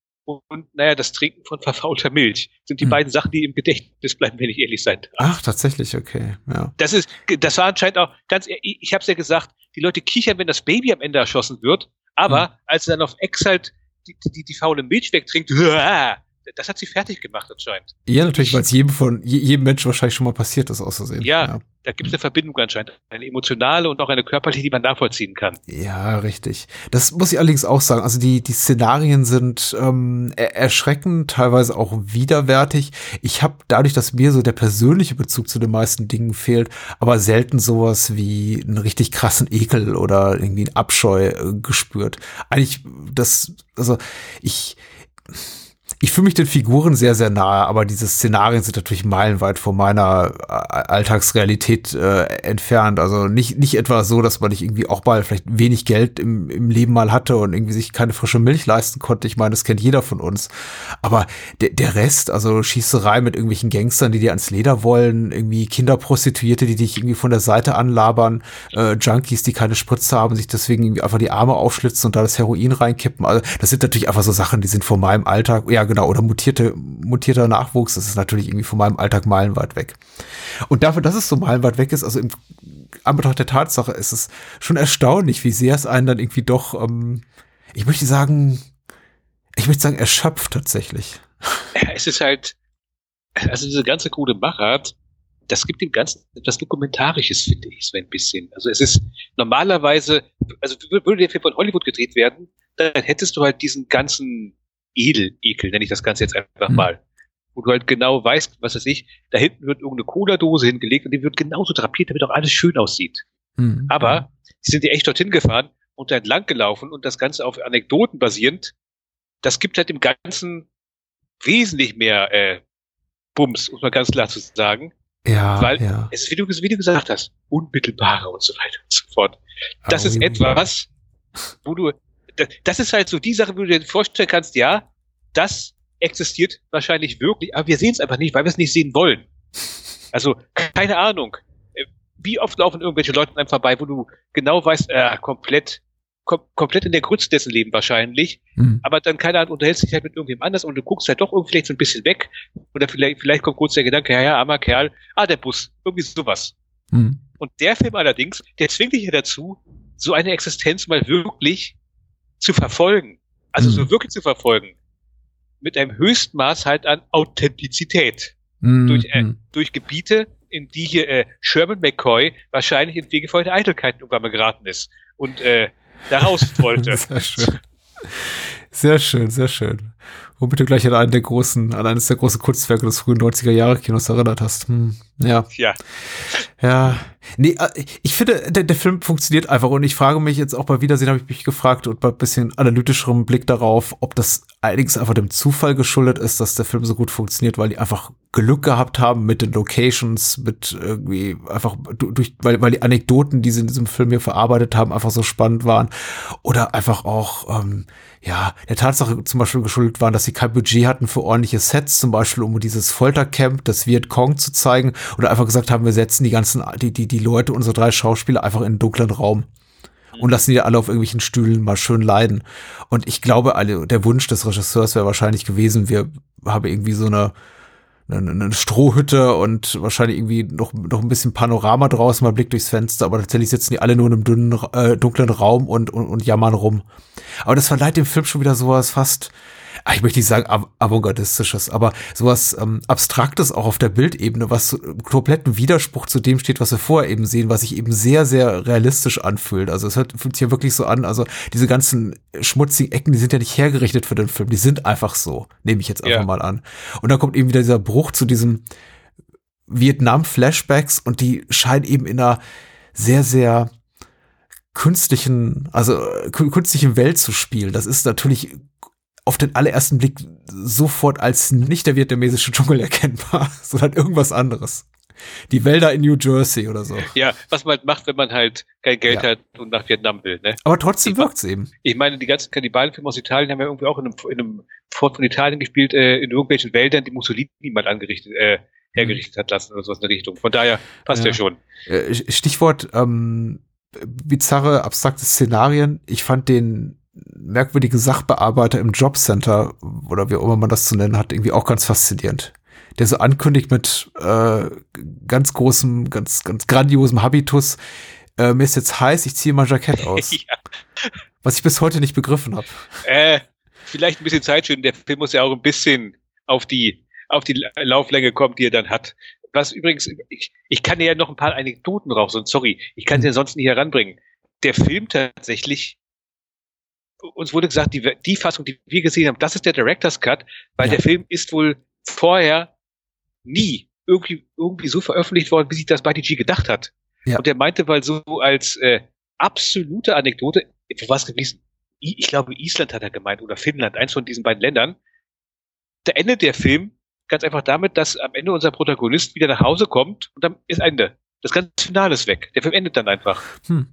und, naja, das Trinken von verfaulter Milch sind die Mhm. beiden Sachen, die im Gedächtnis bleiben, wenn ich ehrlich sein darf. Ach, tatsächlich, okay. Ja. Das ist, das war anscheinend auch ganz, ich, ich habe es ja gesagt, die Leute kichern, wenn das Baby am Ende erschossen wird, aber als sie dann auf Ex halt die, die, die faule Milch wegtrinkt, [LAUGHS] das hat sie fertig gemacht anscheinend. ja, natürlich, weil es jedem von je- jedem Menschen wahrscheinlich schon mal passiert ist, auszusehen. Ja. Da gibt es eine Verbindung anscheinend, eine emotionale und auch eine körperliche, die man nachvollziehen kann. Ja, richtig. Das muss ich allerdings auch sagen. Also die, die Szenarien sind ähm, er erschreckend, teilweise auch widerwärtig. Ich habe dadurch, dass mir so der persönliche Bezug zu den meisten Dingen fehlt, aber selten sowas wie einen richtig krassen Ekel oder irgendwie einen Abscheu äh, gespürt. Eigentlich, das, also ich, ich fühle mich den Figuren sehr, sehr nahe, aber diese Szenarien sind natürlich meilenweit von meiner äh, Alltagsrealität äh, entfernt. Also nicht, nicht etwa so, dass man nicht irgendwie auch mal vielleicht wenig Geld im, im Leben mal hatte und irgendwie sich keine frische Milch leisten konnte. Ich meine, das kennt jeder von uns. Aber der, der Rest, also Schießerei mit irgendwelchen Gangstern, die dir ans Leder wollen, irgendwie Kinderprostituierte, die dich irgendwie von der Seite anlabern, äh, Junkies, die keine Spritze haben, sich deswegen irgendwie einfach die Arme aufschlitzen und da das Heroin reinkippen. Also das sind natürlich einfach so Sachen, die sind von meinem Alltag, ja genau, oder mutierte, mutierter Nachwuchs, das ist natürlich irgendwie von meinem Alltag meilenweit weg. Und dafür, dass es so meilenweit weg ist, also im Anbetracht der Tatsache, ist es schon erstaunlich, wie sehr es einen dann irgendwie doch, ähm, ich möchte sagen, ich möchte sagen, erschöpft tatsächlich. Es ist halt, also diese ganze gute Machart, das gibt dem Ganzen etwas Dokumentarisches, finde ich, so ein bisschen. Also es ist normalerweise, also würde der Film von Hollywood gedreht werden, dann hättest du halt diesen ganzen Edel-Ekel, nenne ich das Ganze jetzt einfach Mhm. mal. Wo du halt genau weißt, was weiß ich, da hinten wird irgendeine Cola-Dose hingelegt und die wird genauso drapiert, damit auch alles schön aussieht. Hm. Aber sie sind ja echt dorthin gefahren und da entlang gelaufen und das Ganze auf Anekdoten basierend. Das gibt halt dem Ganzen wesentlich mehr äh, Bums, um mal ganz klar zu sagen. ja, weil ja. Es ist, wie du, wie du gesagt hast, unmittelbarer und so weiter und so fort. Das Oh, ist etwas, wo du, das, ist halt so die Sache, wo du dir vorstellen kannst, ja, das existiert wahrscheinlich wirklich, aber wir sehen es einfach nicht, weil wir es nicht sehen wollen. Also, keine Ahnung. Äh, Wie oft laufen irgendwelche Leute an einem vorbei, wo du genau weißt, äh, komplett, kom komplett in der Grütze dessen Leben wahrscheinlich, Hm. aber dann, keine Ahnung, unterhältst dich halt mit irgendjemand anders und du guckst halt doch irgendwie vielleicht so ein bisschen weg oder vielleicht, vielleicht kommt kurz der Gedanke, ja, ja, armer Kerl, ah, der Bus, irgendwie sowas. Hm. Und der Film allerdings, der zwingt dich ja dazu, so eine Existenz mal wirklich zu verfolgen. Also Mhm. so wirklich zu verfolgen. Mit einem Höchstmaß halt an Authentizität. Hm. Durch, äh, hm. durch Gebiete, in die hier äh, Sherman McCoy wahrscheinlich in fegefeuerte Eitelkeiten irgendwann geraten ist. Und äh, da raus wollte. [LAUGHS] Sehr schön. Sehr schön, sehr schön. Womit du gleich an einen der großen, an eines der großen Kunstwerke des frühen 90er Jahre Kinos erinnert hast. Hm, ja. Ja. Ja. Nee, äh, ich finde, der, der Film funktioniert einfach und ich frage mich jetzt auch bei Wiedersehen, habe ich mich gefragt und bei ein bisschen analytischerem Blick darauf, ob das allerdings einfach dem Zufall geschuldet ist, dass der Film so gut funktioniert, weil die einfach Glück gehabt haben mit den Locations, mit irgendwie einfach du- durch, weil, weil die Anekdoten, die sie in diesem Film hier verarbeitet haben, einfach so spannend waren. Oder einfach auch, ähm, ja, der Tatsache zum Beispiel geschuldet waren, dass sie kein Budget hatten für ordentliche Sets, zum Beispiel um dieses Foltercamp des Vietcong zu zeigen, oder einfach gesagt haben, wir setzen die ganzen, die, die, die Leute, unsere drei Schauspieler einfach in einen dunklen Raum und lassen die alle auf irgendwelchen Stühlen mal schön leiden. Und ich glaube, alle, der Wunsch des Regisseurs wäre wahrscheinlich gewesen, wir haben irgendwie so eine, eine, eine Strohhütte und wahrscheinlich irgendwie noch, noch ein bisschen Panorama draußen, mal Blick durchs Fenster, aber tatsächlich sitzen die alle nur in einem dünnen, äh, dunklen Raum und, und, und jammern rum. Aber das verleiht dem Film schon wieder sowas fast, ich möchte nicht sagen av avantgardistisches, aber sowas ähm, Abstraktes auch auf der Bildebene, was im kompletten Widerspruch zu dem steht, was wir vorher eben sehen, was sich eben sehr, sehr realistisch anfühlt. Also es hört, fühlt sich ja wirklich so an, also diese ganzen schmutzigen Ecken, die sind ja nicht hergerichtet für den Film, die sind einfach so, nehme ich jetzt einfach Ja. mal an. Und dann kommt eben wieder dieser Bruch zu diesem Vietnam-Flashbacks und die scheinen eben in einer sehr, sehr künstlichen, also äh, kü- künstlichen Welt zu spielen. Das ist natürlich auf den allerersten Blick sofort als nicht der vietnamesische Dschungel erkennbar, [LAUGHS] sondern irgendwas anderes. Die Wälder in New Jersey oder so. Ja, was man halt macht, wenn man halt kein Geld Ja. hat und nach Vietnam will, ne? Aber trotzdem wirkt's eben. Ich meine, die ganzen Kannibalenfilme aus Italien haben ja irgendwie auch in einem, in einem Fort von Italien gespielt, äh, in irgendwelchen Wäldern, die Mussolini mal angerichtet, äh, hergerichtet hat lassen oder sowas in der Richtung. Von daher passt ja, Ja. schon. Äh, Stichwort ähm, bizarre, abstrakte Szenarien. Ich fand den merkwürdigen Sachbearbeiter im Jobcenter oder wie auch immer man das zu nennen hat, irgendwie auch ganz faszinierend. Der so ankündigt mit äh, ganz großem, ganz, ganz grandiosem Habitus, äh, mir ist jetzt heiß, ich ziehe mal Jackett [LAUGHS] aus. ja. Was ich bis heute nicht begriffen habe. Äh, vielleicht ein bisschen Zeit schön. Der Film muss ja auch ein bisschen auf die, auf die La- Lauflänge kommen, die er dann hat. Was übrigens, ich, ich kann dir ja noch ein paar Anekdoten raus und sorry, ich kann sie ja sonst nicht heranbringen. Der Film tatsächlich, uns wurde gesagt, die, die Fassung, die wir gesehen haben, das ist der Director's Cut, weil Ja. der Film ist wohl vorher nie irgendwie, irgendwie so veröffentlicht worden, wie sich das Buddy G gedacht hat. Ja. Und er meinte, weil so als äh, absolute Anekdote, wo war es gewesen? Ich glaube, Island hat er gemeint oder Finnland, eins von diesen beiden Ländern. Da endet der Film ganz einfach damit, dass am Ende unser Protagonist wieder nach Hause kommt und dann ist Ende. Das ganze Finale ist weg. Der Film endet dann einfach. Hm.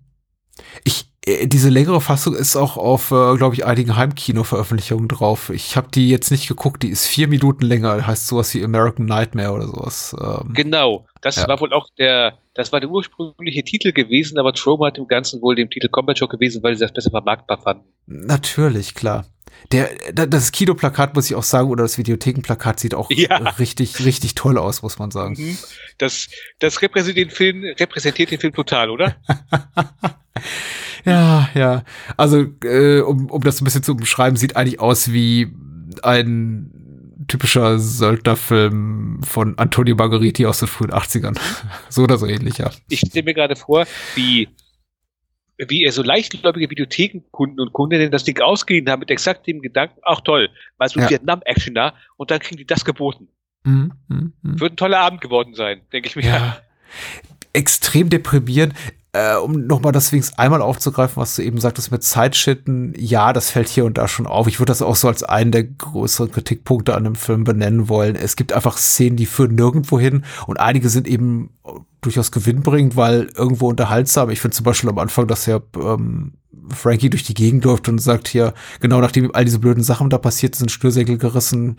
Ich, diese längere Fassung ist auch auf, äh, glaube ich, einigen Heimkino-Veröffentlichungen drauf. Ich habe die jetzt nicht geguckt, die ist vier Minuten länger, heißt sowas wie American Nightmare oder sowas. Ähm, Genau. Das Ja. war wohl auch der, das war der ursprüngliche Titel gewesen, aber Troma hat im Ganzen wohl dem Titel Combat Show gewesen, weil sie das besser vermarktbar fanden. Natürlich, klar. Der, da- das Kinoplakat muss ich auch sagen, oder das Videothekenplakat sieht auch [LAUGHS] Ja. richtig, richtig toll aus, muss man sagen. Mhm. Das, das repräsentiert den Film, repräsentiert den Film total, oder? [LAUGHS] Ja, ja. Also, äh, um, um das ein bisschen zu umschreiben, sieht eigentlich aus wie ein typischer Söldnerfilm von Antonio Margheriti aus den frühen 80ern. so oder so ähnlich, ja. ich stelle mir gerade vor, wie, wie er so leichtgläubige Videothekenkunden und Kundinnen das Ding ausgeliehen haben mit exakt dem Gedanken, ach toll, mal so Ja. Vietnam-Action da und dann kriegen die das geboten. Mhm, mhm, mhm. Wird ein toller Abend geworden sein, denke ich mir. Ja. Extrem deprimierend. Äh, um nochmal das wenigstens einmal aufzugreifen, was du eben sagtest mit Zeitschnitten, ja, das fällt hier und da schon auf. Ich würde das auch so als einen der größeren Kritikpunkte an dem Film benennen wollen. Es gibt einfach Szenen, die führen nirgendwo hin und einige sind eben durchaus gewinnbringend, weil irgendwo unterhaltsam. Ich finde zum Beispiel am Anfang, dass ja ähm, Frankie durch die Gegend läuft und sagt hier, genau nachdem all diese blöden Sachen da passiert sind, Schnürsenkel gerissen,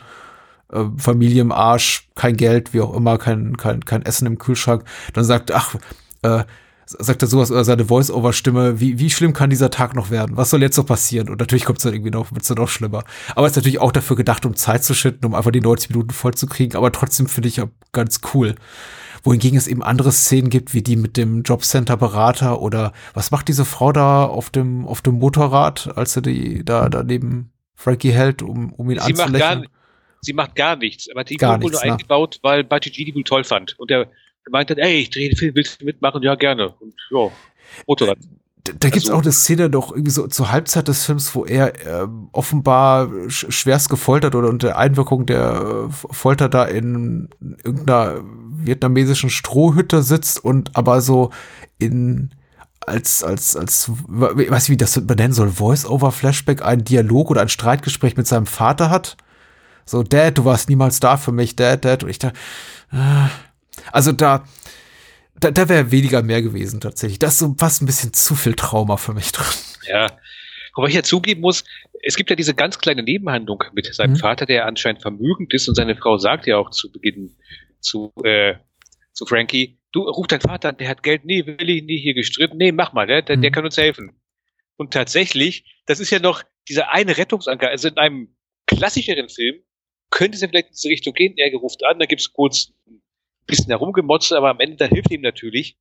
äh, Familie im Arsch, kein Geld, wie auch immer, kein, kein, kein Essen im Kühlschrank. Dann sagt, ach, äh, sagt er sowas oder seine Voice-Over-Stimme, wie, wie schlimm kann dieser Tag noch werden? Was soll jetzt noch passieren? Und natürlich kommt es dann irgendwie noch, wird's dann noch schlimmer. Aber es ist natürlich auch dafür gedacht, um Zeit zu schütten, um einfach die 90 Minuten voll zu kriegen. Aber trotzdem finde ich ja ganz cool. Wohingegen es eben andere Szenen gibt, wie die mit dem Jobcenter-Berater oder was macht diese Frau da auf dem, auf dem Motorrad, als er die da daneben Frankie hält, um, um ihn Sie macht, anzulächeln? gar, sie macht gar nichts, aber die Gar wurde nur nichts, ne? eingebaut, weil G die wohl toll fand. Und der meinte dann, ey, ich drehe den Film, willst du mitmachen? Ja, gerne. Und ja, Motorrad. Da, da gibt's Also- auch eine Szene doch irgendwie so zur Halbzeit des Films, wo er ähm, offenbar sch schwerst gefoltert oder unter Einwirkung der äh, Folter da in irgendeiner vietnamesischen Strohhütte sitzt und aber so in als, als, als, ich weiß nicht, wie das benennen soll, Voice-over-Flashback, einen Dialog oder ein Streitgespräch mit seinem Vater hat. So, Dad, du warst niemals da für mich, Dad, Dad. Und ich da, äh, also da, da, da wäre weniger mehr gewesen tatsächlich. Da ist so fast ein bisschen zu viel Trauma für mich drin. Ja. Wobei ich ja zugeben muss, es gibt ja diese ganz kleine Nebenhandlung mit seinem Mhm. Vater, der anscheinend vermögend ist und seine Frau sagt ja auch zu Beginn zu, äh, zu Frankie, du ruf deinen Vater an, der hat Geld, nee, will ich nicht hier gestritten, nee, mach mal, der, der, der Mhm. kann uns helfen. Und tatsächlich, das ist ja noch dieser eine Rettungsanker, also in einem klassischeren Film könnte es ja vielleicht in diese Richtung gehen, er ruft an, da gibt's kurz ein bisschen herumgemotzt, aber am Ende, da hilft ihm natürlich.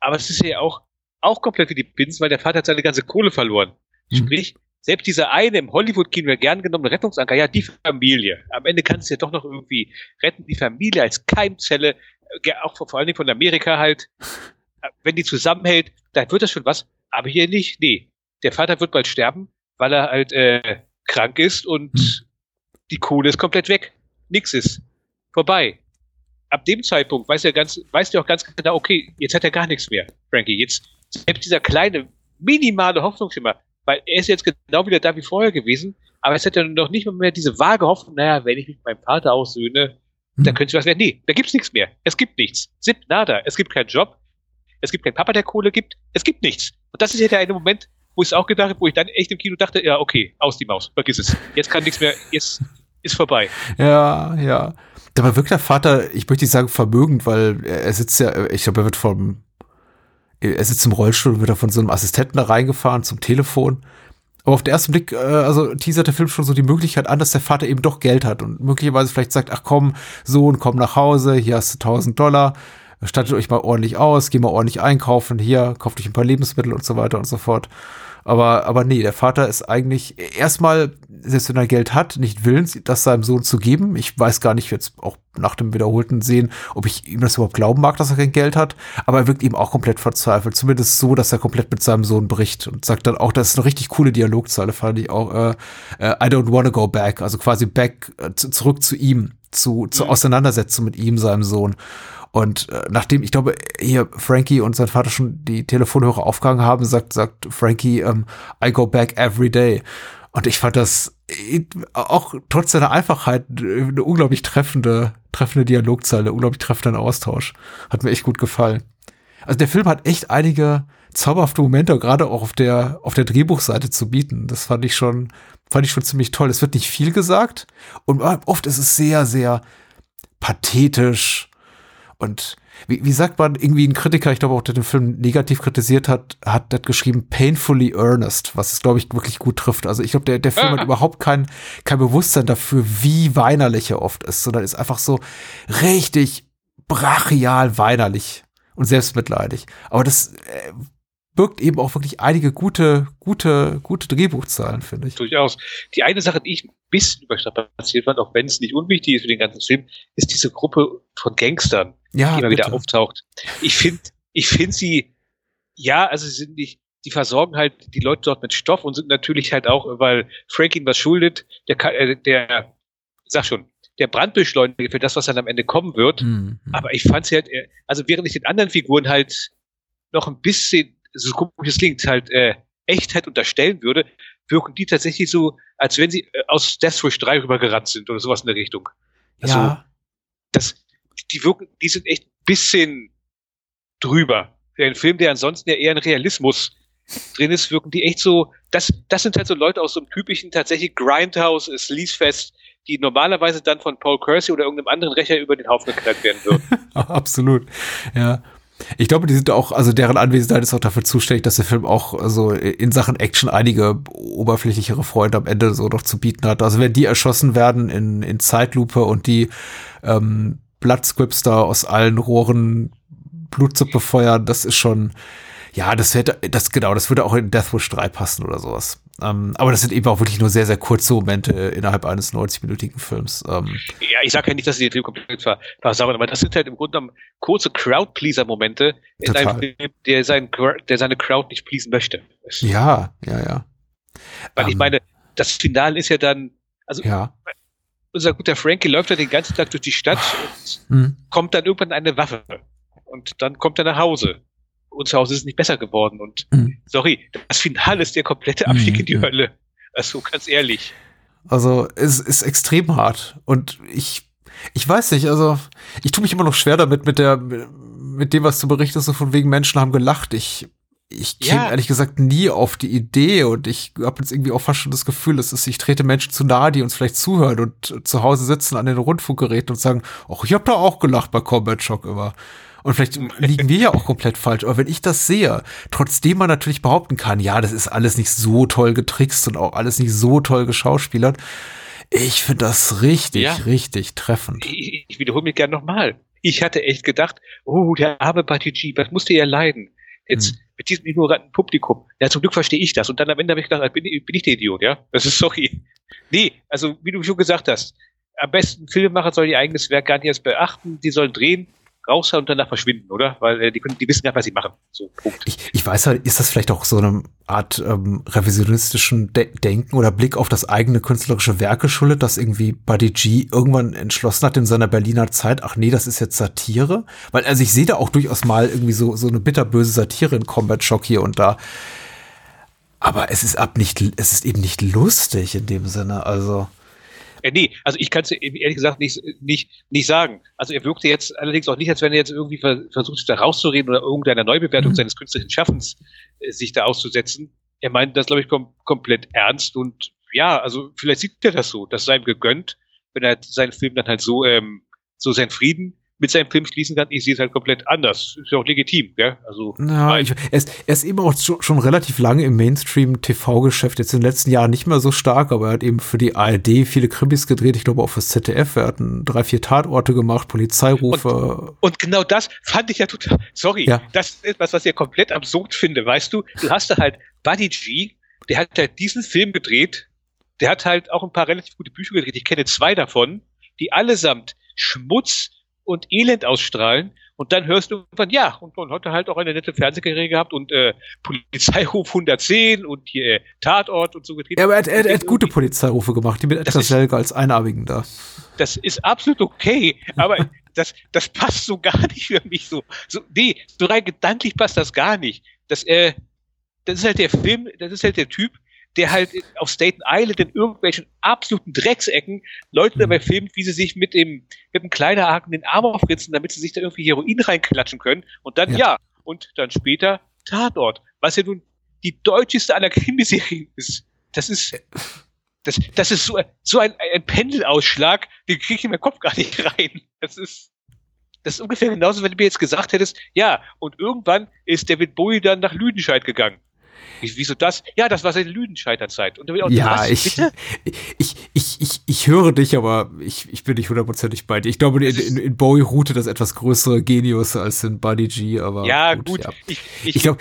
Aber es ist ja auch, auch komplett wie die Binsen, weil der Vater hat seine ganze Kohle verloren. Mhm. Sprich, selbst dieser eine im Hollywood-Kino gern genommene Rettungsanker, ja, die Familie. Am Ende kannst du ja doch noch irgendwie retten, die Familie als Keimzelle, äh, auch vor vor allen Dingen von Amerika halt. [LAUGHS] Wenn die zusammenhält, dann wird das schon was. Aber hier nicht, nee. Der Vater wird bald sterben, weil er halt äh, krank ist und Hm. die Kohle ist komplett weg. Nix ist. Vorbei. Ab dem Zeitpunkt weiß er ganz, weiß er auch ganz genau, okay, jetzt hat er gar nichts mehr, Frankie. Jetzt selbst dieser kleine, minimale Hoffnungsschimmer, weil er ist jetzt genau wieder da wie vorher gewesen, aber es hat ja noch nicht mal mehr diese vage Hoffnung, naja, wenn ich mich mit meinem Vater aussöhne, da Hm. könnte was werden. Nee, da gibt's nichts mehr. Es gibt nichts. Zip, nada. Es gibt keinen Job. Es gibt keinen Papa, der Kohle gibt. Es gibt nichts. Und das ist ja der eine Moment, wo ich es auch gedacht habe, wo ich dann echt im Kino dachte, ja, okay, aus die Maus, vergiss es. Jetzt kann nichts mehr, jetzt ist vorbei. Ja, ja. Dabei wirkt der Vater, ich möchte nicht sagen vermögend, weil er, sitzt ja, ich glaube, er wird vom, er sitzt im Rollstuhl und wird da von so einem Assistenten da reingefahren zum Telefon. Aber auf den ersten Blick, äh, also teasert der Film schon so die Möglichkeit an, dass der Vater eben doch Geld hat und möglicherweise vielleicht sagt, ach komm, Sohn, komm nach Hause, hier hast du 1000 Dollar, stattet euch mal ordentlich aus, geh mal ordentlich einkaufen, hier, kauft euch ein paar Lebensmittel und so weiter und so fort. Aber, aber nee, der Vater ist eigentlich erstmal, selbst wenn er Geld hat, nicht willens, das seinem Sohn zu geben. Ich weiß gar nicht jetzt auch nach dem wiederholten Sehen, ob ich ihm das überhaupt glauben mag, dass er kein Geld hat. Aber er wirkt eben auch komplett verzweifelt. Zumindest so, dass er komplett mit seinem Sohn bricht und sagt dann auch, das ist eine richtig coole Dialogzeile, fand ich auch, äh, äh, I don't wanna go back. Also quasi back, äh, zu, zurück zu ihm, zu, zur Auseinandersetzung mit ihm, seinem Sohn. Und äh, nachdem, ich glaube, hier Frankie und sein Vater schon die Telefonhörer aufgehangen haben, sagt, sagt Frankie, ähm, I go back every day. Und ich fand das äh, auch trotz seiner Einfachheit äh, eine unglaublich treffende, treffende Dialogzeile, unglaublich treffenden Austausch. Hat mir echt gut gefallen. Also der Film hat echt einige zauberhafte Momente, gerade auch auf der, auf der Drehbuchseite zu bieten. Das fand ich schon, fand ich schon ziemlich toll. Es wird nicht viel gesagt und oft ist es sehr, sehr pathetisch und wie, wie sagt man, irgendwie ein Kritiker, ich glaube auch, der den Film negativ kritisiert hat, hat das geschrieben, painfully earnest, was es, glaube ich, wirklich gut trifft. Also ich glaube, der, der Film hat [LAUGHS] überhaupt kein, kein Bewusstsein dafür, wie weinerlich er oft ist, sondern ist einfach so richtig brachial weinerlich und selbstmitleidig. Aber das äh, birgt eben auch wirklich einige gute, gute, gute Drehbuchzahlen, finde ich. Durchaus. Die eine Sache, die ich ein bisschen überstrapaziert fand, auch wenn es nicht unwichtig ist für den ganzen Film, ist diese Gruppe von Gangstern, Ja, die immer wieder bitte. auftaucht. Ich finde, ich finde sie, ja, also sie sind nicht, die versorgen halt die Leute dort mit Stoff und sind natürlich halt auch, weil Frank ihnen was schuldet, der, äh, der, sag schon, der Brandbeschleuniger für das, was dann am Ende kommen wird. Mhm. Aber ich fand sie halt, äh, also während ich den anderen Figuren halt noch ein bisschen, so komisch es klingt, halt äh, Echtheit unterstellen würde, wirken die tatsächlich so, als wenn sie äh, aus Death Wish 3 rübergerannt sind oder sowas in der Richtung. Also, ja, das, die wirken, die sind echt ein bisschen drüber. Für einen Film, der ansonsten ja eher ein Realismus drin ist, wirken die echt so, das, das sind halt so Leute aus so einem typischen tatsächlich Grindhouse, Sleazefest, die normalerweise dann von Paul Kersey oder irgendeinem anderen Rächer über den Haufen geknallt werden würden. [LAUGHS] Absolut, ja. Ich glaube, die sind auch, also deren Anwesenheit ist auch dafür zuständig, dass der Film auch also in Sachen Action einige oberflächlichere Freunde am Ende so noch zu bieten hat. Also wenn die erschossen werden in, in Zeitlupe und die ähm, Bloodscripts da aus allen Rohren Blutsuppe feuern, das ist schon, Ja, das hätte, das genau, das würde auch in Death Wish 3 passen oder sowas. Ähm, aber das sind eben auch wirklich nur sehr, sehr kurze Momente innerhalb eines 90-minütigen Films. Ähm, Ja, ich sage ja nicht, dass den Film komplett ver versauen, aber das sind halt im Grunde genommen kurze Crowd-Pleaser-Momente in Total. einem Film, der, sein, der seine Crowd nicht pleasen möchte. ja, ja, ja. Weil ich Ähm, meine, das Finale ist ja dann, also Ja. unser guter Frankie läuft ja den ganzen Tag durch die Stadt und Hm. kommt dann irgendwann eine Waffe. Und dann kommt er nach Hause. Und zu Hause ist es nicht besser geworden. Und Mhm. sorry, das Finale ist der komplette Abstieg Mhm. in die Hölle. Also ganz ehrlich. Also es ist extrem hart und ich ich weiß nicht, also ich tue mich immer noch schwer damit mit der mit dem was du berichtest so von wegen Menschen haben gelacht. Ich ich käme Ja. ehrlich gesagt nie auf die Idee und ich habe jetzt irgendwie auch fast schon das Gefühl, dass es ich trete Menschen zu nahe, die uns vielleicht zuhören und zu Hause sitzen an den Rundfunkgeräten und sagen, ach, ich habe da auch gelacht bei Combat Shock immer. Und vielleicht liegen wir ja auch komplett falsch. Aber wenn ich das sehe, trotzdem man natürlich behaupten kann, ja, das ist alles nicht so toll getrickst und auch alles nicht so toll geschauspielert, ich finde das richtig, Ja. richtig treffend. Ich, ich wiederhole mich gern nochmal. Ich hatte echt gedacht, oh, der arme G, was musste er leiden? Jetzt Hm. mit diesem ignoranten Publikum. Ja, zum Glück verstehe ich das. Und dann am Ende habe ich gedacht, bin, ich- bin ich der Idiot, ja? Das ist sorry. Nee, also wie du schon gesagt hast, am besten Filmemacher sollen ihr eigenes Werk gar nicht erst beachten, die sollen drehen, raushauen und danach verschwinden, oder? Weil äh, die, können, die wissen gar, was sie machen. So, Punkt. Ich, ich weiß halt, ist das vielleicht auch so eine Art ähm, revisionistischen De Denken oder Blick auf das eigene künstlerische Werk geschuldet, dass irgendwie Buddy G irgendwann entschlossen hat in seiner Berliner Zeit, ach nee, das ist jetzt Satire? Weil, also ich sehe da auch durchaus mal irgendwie so, so eine bitterböse Satire in Combat Shock hier und da. Aber es ist ab nicht, es ist eben nicht lustig in dem Sinne, also. Äh, nee, also ich kann es ehrlich gesagt nicht, nicht, nicht sagen. Also er wirkte jetzt allerdings auch nicht, als wenn er jetzt irgendwie ver versucht, sich da rauszureden oder irgendeiner Neubewertung Mhm. seines künstlerischen Schaffens äh, sich da auszusetzen. Er meint das, glaube ich, kom komplett ernst und ja, also vielleicht sieht er das so, das sei ihm gegönnt, wenn er seinen Film dann halt so, ähm, so seinen Frieden mit seinem Film schließen kann. Ich sehe es halt komplett anders. Ist ja auch legitim, gell? Also, nein. ich, er, ist, er ist eben auch schon, schon relativ lange im Mainstream-TV-Geschäft, jetzt in den letzten Jahren nicht mehr so stark, aber er hat eben für die ARD viele Krimis gedreht, ich glaube auch fürs ZDF, er hat drei, vier Tatorte gemacht, Polizeirufe. Und genau das fand ich ja total, sorry, Ja. das ist etwas, was ich ja komplett absurd finde, weißt du? Du hast da halt Buddy G, der hat halt diesen Film gedreht, der hat halt auch ein paar relativ gute Bücher gedreht, ich kenne zwei davon, die allesamt Schmutz und Elend ausstrahlen und dann hörst du irgendwann, ja, und man hat halt auch eine nette Fernsehkarriere gehabt und äh, Polizeiruf 110 und hier äh, Tatort und so gedreht. Ja, aber er hat, er, er hat gute Polizeirufe gemacht, die mit ist- Selger als Einarmigen da. das ist absolut okay, aber das, das passt so gar nicht für mich so. so nee, so rein gedanklich passt das gar nicht. Das, äh, das ist halt der Film, das ist halt der Typ, der halt auf Staten Island in irgendwelchen absoluten Drecksecken Leute Mhm. dabei filmt, wie sie sich mit dem, mit dem Kleiderhaken den Arm aufritzen, damit sie sich da irgendwie Heroin reinklatschen können. Und dann, Ja. ja, und dann später Tatort, was ja nun die deutscheste aller Krimiserien ist. Das ist, das, das ist so, so ein, ein Pendelausschlag, den kriege ich in meinen Kopf gar nicht rein. Das ist, das ist ungefähr genauso, wenn du mir jetzt gesagt hättest, ja, und irgendwann ist David Bowie dann nach Lüdenscheid gegangen. Wieso das? Ja, das war seine Lüdenscheider Zeit. Und, und ja, was, ich, ich, ich, ich, ich höre dich, aber ich, ich bin nicht hundertprozentig bei dir. Ich glaube, in, in, in Bowie ruhte das etwas größere Genius als in Buddy G, aber Ja, gut. ja. Ich, ich, Ich glaube,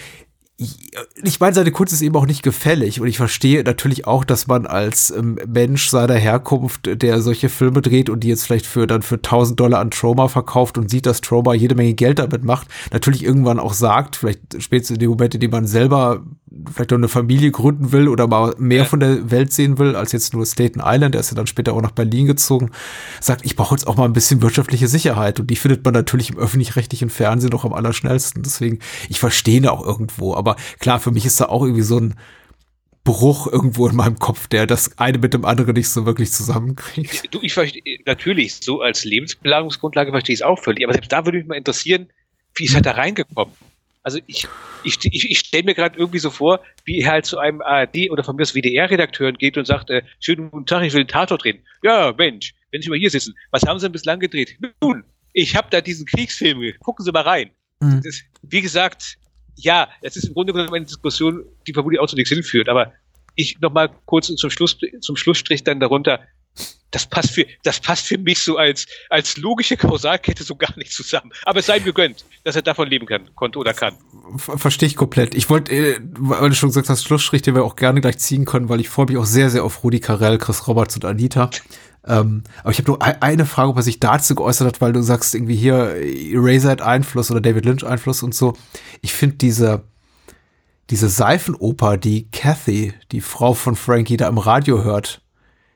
ich, meine, seine Kunst ist eben auch nicht gefällig und ich verstehe natürlich auch, dass man als ähm, Mensch seiner Herkunft, der solche Filme dreht und die jetzt vielleicht für dann für 1000 Dollar an Trauma verkauft und sieht, dass Trauma jede Menge Geld damit macht, natürlich irgendwann auch sagt, vielleicht spätestens in dem Moment, in dem man selber vielleicht auch eine Familie gründen will oder mal mehr von der Welt sehen will, als jetzt nur Staten Island, der ist ja dann später auch nach Berlin gezogen, sagt, ich brauche jetzt auch mal ein bisschen wirtschaftliche Sicherheit und die findet man natürlich im öffentlich-rechtlichen Fernsehen noch am allerschnellsten. Deswegen, ich verstehe ihn auch irgendwo, aber klar, für mich ist da auch irgendwie so ein Bruch irgendwo in meinem Kopf, der das eine mit dem anderen nicht so wirklich zusammenkriegt. Du, ich verstehe, natürlich, so als Lebensplanungsgrundlage verstehe ich es auch völlig, aber selbst da würde mich mal interessieren, wie ist er da reingekommen? Also ich, ich, ich, ich stelle mir gerade irgendwie so vor, wie er halt zu einem ARD oder von mir aus WDR-Redakteur geht und sagt, äh, schönen guten Tag, ich will den Tatort drehen. Ja, Mensch, wenn Sie mal hier sitzen, was haben Sie denn bislang gedreht? Nun, ich habe da diesen Kriegsfilm, gucken Sie mal rein. Mhm. Das, wie gesagt, ja, das ist im Grunde genommen eine Diskussion, die vermutlich auch zu nichts hinführt, aber ich noch mal kurz zum Schluss, zum Schlussstrich dann darunter, Das passt für, das passt für mich so als, als logische Kausalkette so gar nicht zusammen. Aber es sei ihm gegönnt, dass er davon leben kann, konnte oder kann. Ver Verstehe ich komplett. Ich wollte, äh, weil du schon gesagt hast, Schlussstrich, den wir auch gerne gleich ziehen können, weil ich freue mich auch sehr, sehr auf Rudi Carell, Chris Roberts und Anita. Ähm, aber ich habe nur ein, eine Frage, ob er sich dazu geäußert hat, weil du sagst irgendwie hier Eraser Einfluss oder David Lynch Einfluss und so. Ich finde diese, diese Seifenoper, die Kathy, die Frau von Frankie, da im Radio hört,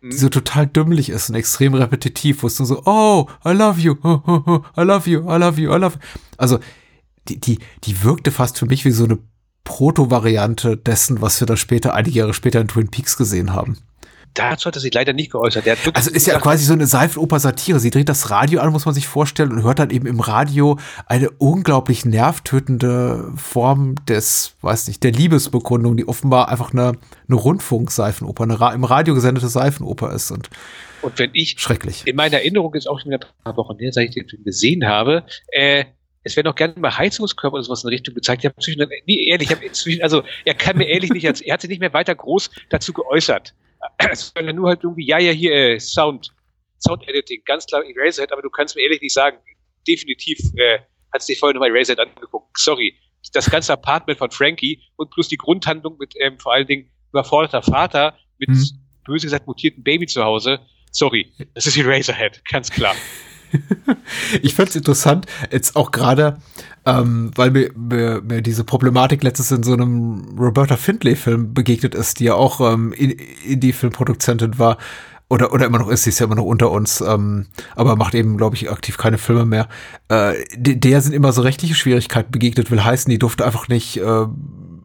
die so total dümmlich ist und extrem repetitiv, wo es nur so, oh, I love you, oh, oh, oh, I love you, I love you, I love you. Also, die, die, die wirkte fast für mich wie so eine Proto-Variante dessen, was wir dann später, einige Jahre später in Twin Peaks gesehen haben. Dazu hat er sich leider nicht geäußert. Also ist ja gesagt, quasi so eine Seifenoper-Satire. Sie dreht das Radio an, muss man sich vorstellen, und hört dann eben im Radio eine unglaublich nervtötende Form des, weiß nicht, der Liebesbekundung, die offenbar einfach eine, eine Rundfunkseifenoper, eine Ra im Radio gesendete Seifenoper ist und Und wenn ich schrecklich. in meiner Erinnerung ist auch schon wieder ein paar Wochen her, seit ich den Film gesehen habe, äh, es werden auch gerne mal Heizungskörper oder sowas in Richtung gezeigt. Ich habe inzwischen, nee, ehrlich, ich habe inzwischen, also er kann mir ehrlich nicht, er hat sich nicht mehr weiter groß dazu geäußert. [CLEARS THROAT] Es war nur halt irgendwie, ja, ja, hier, äh, Sound, Sound Editing, ganz klar Eraserhead, aber du kannst mir ehrlich nicht sagen, definitiv, äh, hat sich vorher nochmal Eraserhead angeguckt. Sorry. Das ganze Apartment von Frankie und plus die Grundhandlung mit ähm, vor allen Dingen überforderter Vater mit Mhm. böse gesagt mutierten Baby zu Hause. Sorry, das ist Eraserhead, ganz klar. [LAUGHS] [LAUGHS] Ich fand's interessant, jetzt auch gerade, ähm, weil mir, mir, mir diese Problematik letztens in so einem Roberta Findlay-Film begegnet ist, die ja auch ähm, in, Indie-Filmproduzentin war. Oder, oder immer noch ist, sie ist ja immer noch unter uns, ähm, aber macht eben, glaube ich, aktiv keine Filme mehr. Äh, de- der sind immer so rechtliche Schwierigkeiten begegnet, will heißen, die durfte einfach nicht äh,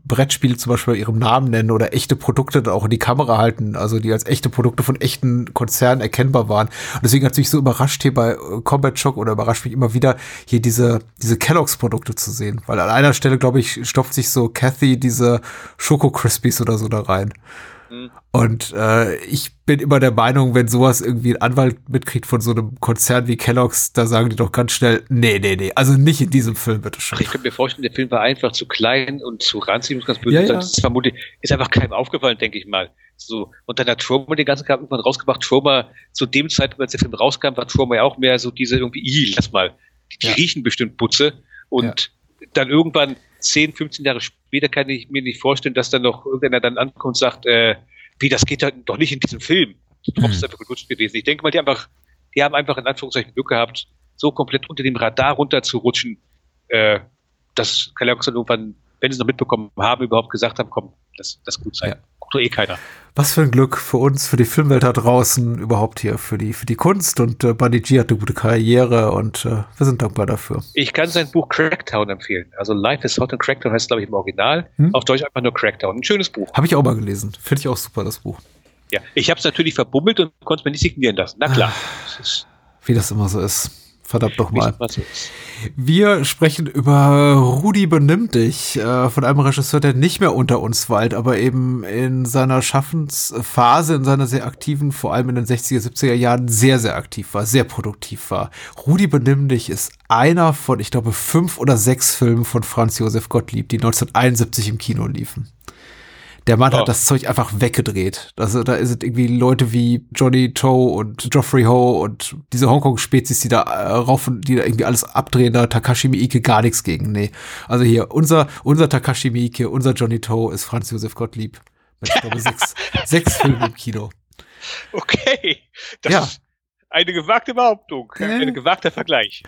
Brettspiele zum Beispiel bei ihrem Namen nennen oder echte Produkte dann auch in die Kamera halten, also die als echte Produkte von echten Konzernen erkennbar waren. Und deswegen hat es mich so überrascht hier bei äh, Combat Shock oder überrascht mich immer wieder hier diese, diese Kellogg's Produkte zu sehen. Weil an einer Stelle, glaube ich, stopft sich so Kathy diese Schoko Crispies oder so da rein. Und äh, ich bin immer der Meinung, wenn sowas irgendwie ein Anwalt mitkriegt von so einem Konzern wie Kellogg's, da sagen die doch ganz schnell, nee, nee, nee, also nicht in diesem Film, bitteschön. Ach, ich könnte mir vorstellen, der Film war einfach zu klein und zu ranzig, muss ganz böse Ja, sagen. ja. Das ist vermutlich, ist einfach keinem aufgefallen, denke ich mal. So. Und dann hat Trauma den ganzen Tag irgendwann rausgebracht. Trauma, zu dem Zeitpunkt, als der Film rauskam, war Trauma ja auch mehr so diese irgendwie, lass mal, die, die Ja. riechen bestimmt Putze. Und dann irgendwann 10, 15 Jahre später kann ich mir nicht vorstellen, dass dann noch irgendeiner dann ankommt und sagt, äh, wie, das geht halt doch nicht in diesem Film. Mhm. ist einfach gelutscht gewesen. Ich denke mal, die einfach, die haben einfach in Anführungszeichen Glück gehabt, so komplett unter dem Radar runterzurutschen, äh, dass dann irgendwann, wenn sie es noch mitbekommen haben, überhaupt gesagt haben, komm, das, das gut sein. Ja. Guckt doch eh keiner. Was für ein Glück für uns, für die Filmwelt da draußen, überhaupt hier, für die, für die Kunst und äh, Buddy G hat eine gute Karriere und äh, wir sind dankbar dafür. Ich kann sein Buch Cracktown empfehlen. Also Life is Hot and Cracktown heißt, glaube ich, im Original. Hm? Auf Deutsch einfach nur Cracktown. Ein schönes Buch. Habe ich auch mal gelesen. Finde ich auch super, das Buch. Ja. Ich habe es natürlich verbummelt und konnte es mir nicht signieren lassen. Na klar. Wie das immer so ist. Verdammt doch wie es mal. immer so ist. Wir sprechen über Rudi benimm dich, äh, von einem Regisseur, der nicht mehr unter uns weilt, aber eben in seiner Schaffensphase, in seiner sehr aktiven, vor allem in den 60er, 70er Jahren sehr, sehr aktiv war, sehr produktiv war. Rudi benimm dich ist einer von, ich glaube, fünf oder sechs Filmen von Franz Josef Gottlieb, die 1971 im Kino liefen. Der Mann Oh. hat das Zeug einfach weggedreht. Also da sind irgendwie Leute wie Johnny Toe und Geoffrey Ho und diese Hongkong-Spezies, die da äh, rauf und die da irgendwie alles abdrehen, da Takashi Miike gar nichts gegen. Nee. Also hier, unser, unser Takashi Miike, unser Johnny Toe ist Franz Josef Gottlieb. Mit, ich glaube, sechs, [LAUGHS] sechs Filmen im Kino. Okay. Das Ja. ist eine gewagte Behauptung. Ja. Ein gewagter Vergleich.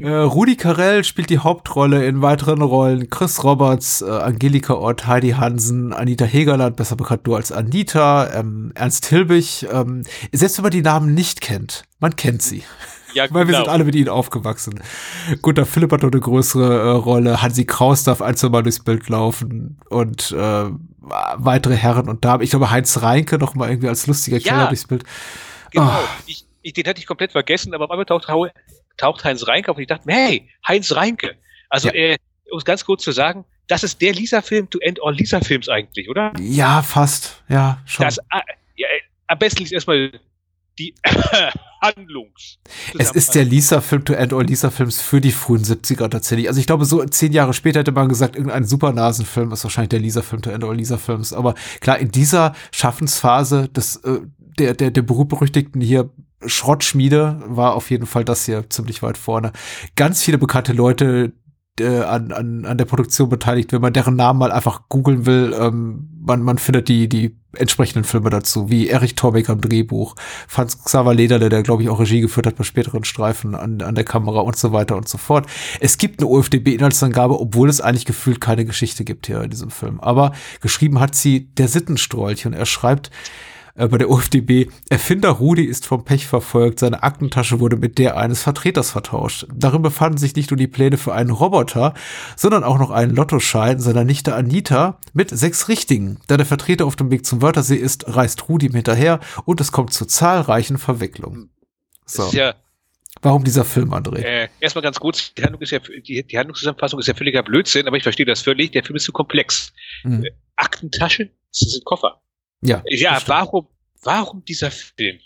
Äh, Rudi Carell spielt die Hauptrolle in weiteren Rollen. Chris Roberts, äh, Angelika Ott, Heidi Hansen, Anita Hegerland, besser bekannt nur als Anita, ähm, Ernst Hilbig. Ähm, selbst wenn man die Namen nicht kennt, man kennt sie. Ja, [LAUGHS] Weil wir genau. sind alle mit ihnen aufgewachsen. Gunter Philipp hat noch eine größere äh, Rolle. Hansi Kraus darf ein, zwei Mal durchs Bild laufen. Und äh, weitere Herren und Damen. Ich glaube, Heinz Reinke noch mal irgendwie als lustiger Ja. Keller durchs Bild. Genau. Ah. Ich, ich, den hatte ich komplett vergessen, aber auf einmal taucht, taucht Heinz Reinke auf und ich dachte hey, Heinz Reinke. Also, Ja. äh, um es ganz kurz zu sagen, das ist der Lisa-Film to end all Lisa-Films eigentlich, oder? Ja, fast. Ja, schon. Das, ah, ja, äh, am besten liest erstmal die [LAUGHS] Handlungs. Es ist der Lisa-Film to end all Lisa-Films für die frühen 70er tatsächlich. Also ich glaube, so zehn Jahre später hätte man gesagt, irgendein Supernasen-Film ist wahrscheinlich der Lisa-Film to end all Lisa-Films. Aber klar, in dieser Schaffensphase des, äh, der, der, der berühmt-berüchtigten hier Schrottschmiede war auf jeden Fall das hier ziemlich weit vorne. Ganz viele bekannte Leute, äh, an, an, an der Produktion beteiligt, wenn man deren Namen mal einfach googeln will, ähm, man, man findet die, die entsprechenden Filme dazu, wie Erich Torbeck am Drehbuch, Franz Xaver Lederle, der glaube ich auch Regie geführt hat bei späteren Streifen an, an der Kamera und so weiter und so fort. Es gibt eine OFDB-Inhaltsangabe, obwohl es eigentlich gefühlt keine Geschichte gibt hier in diesem Film. Aber geschrieben hat sie der Sittenstrolch und er schreibt, äh, bei der OFDB, Erfinder Rudi ist vom Pech verfolgt, seine Aktentasche wurde mit der eines Vertreters vertauscht. Darin befanden sich nicht nur die Pläne für einen Roboter, sondern auch noch einen Lottoschein seiner Nichte Anita mit sechs Richtigen. Da der Vertreter auf dem Weg zum Wörthersee ist, reist Rudi hinterher und es kommt zu zahlreichen Verwicklungen. So. Ja, Warum dieser Film, André? äh, erstmal ganz kurz, die Handlung ist ja, die, die Handlungszusammenfassung ist ja völliger Blödsinn, aber ich verstehe das völlig. Der Film ist zu komplex. Hm. Äh, Aktentasche, das ist ein Koffer. Ja, Ja, das stimmt. warum, warum dieser Film?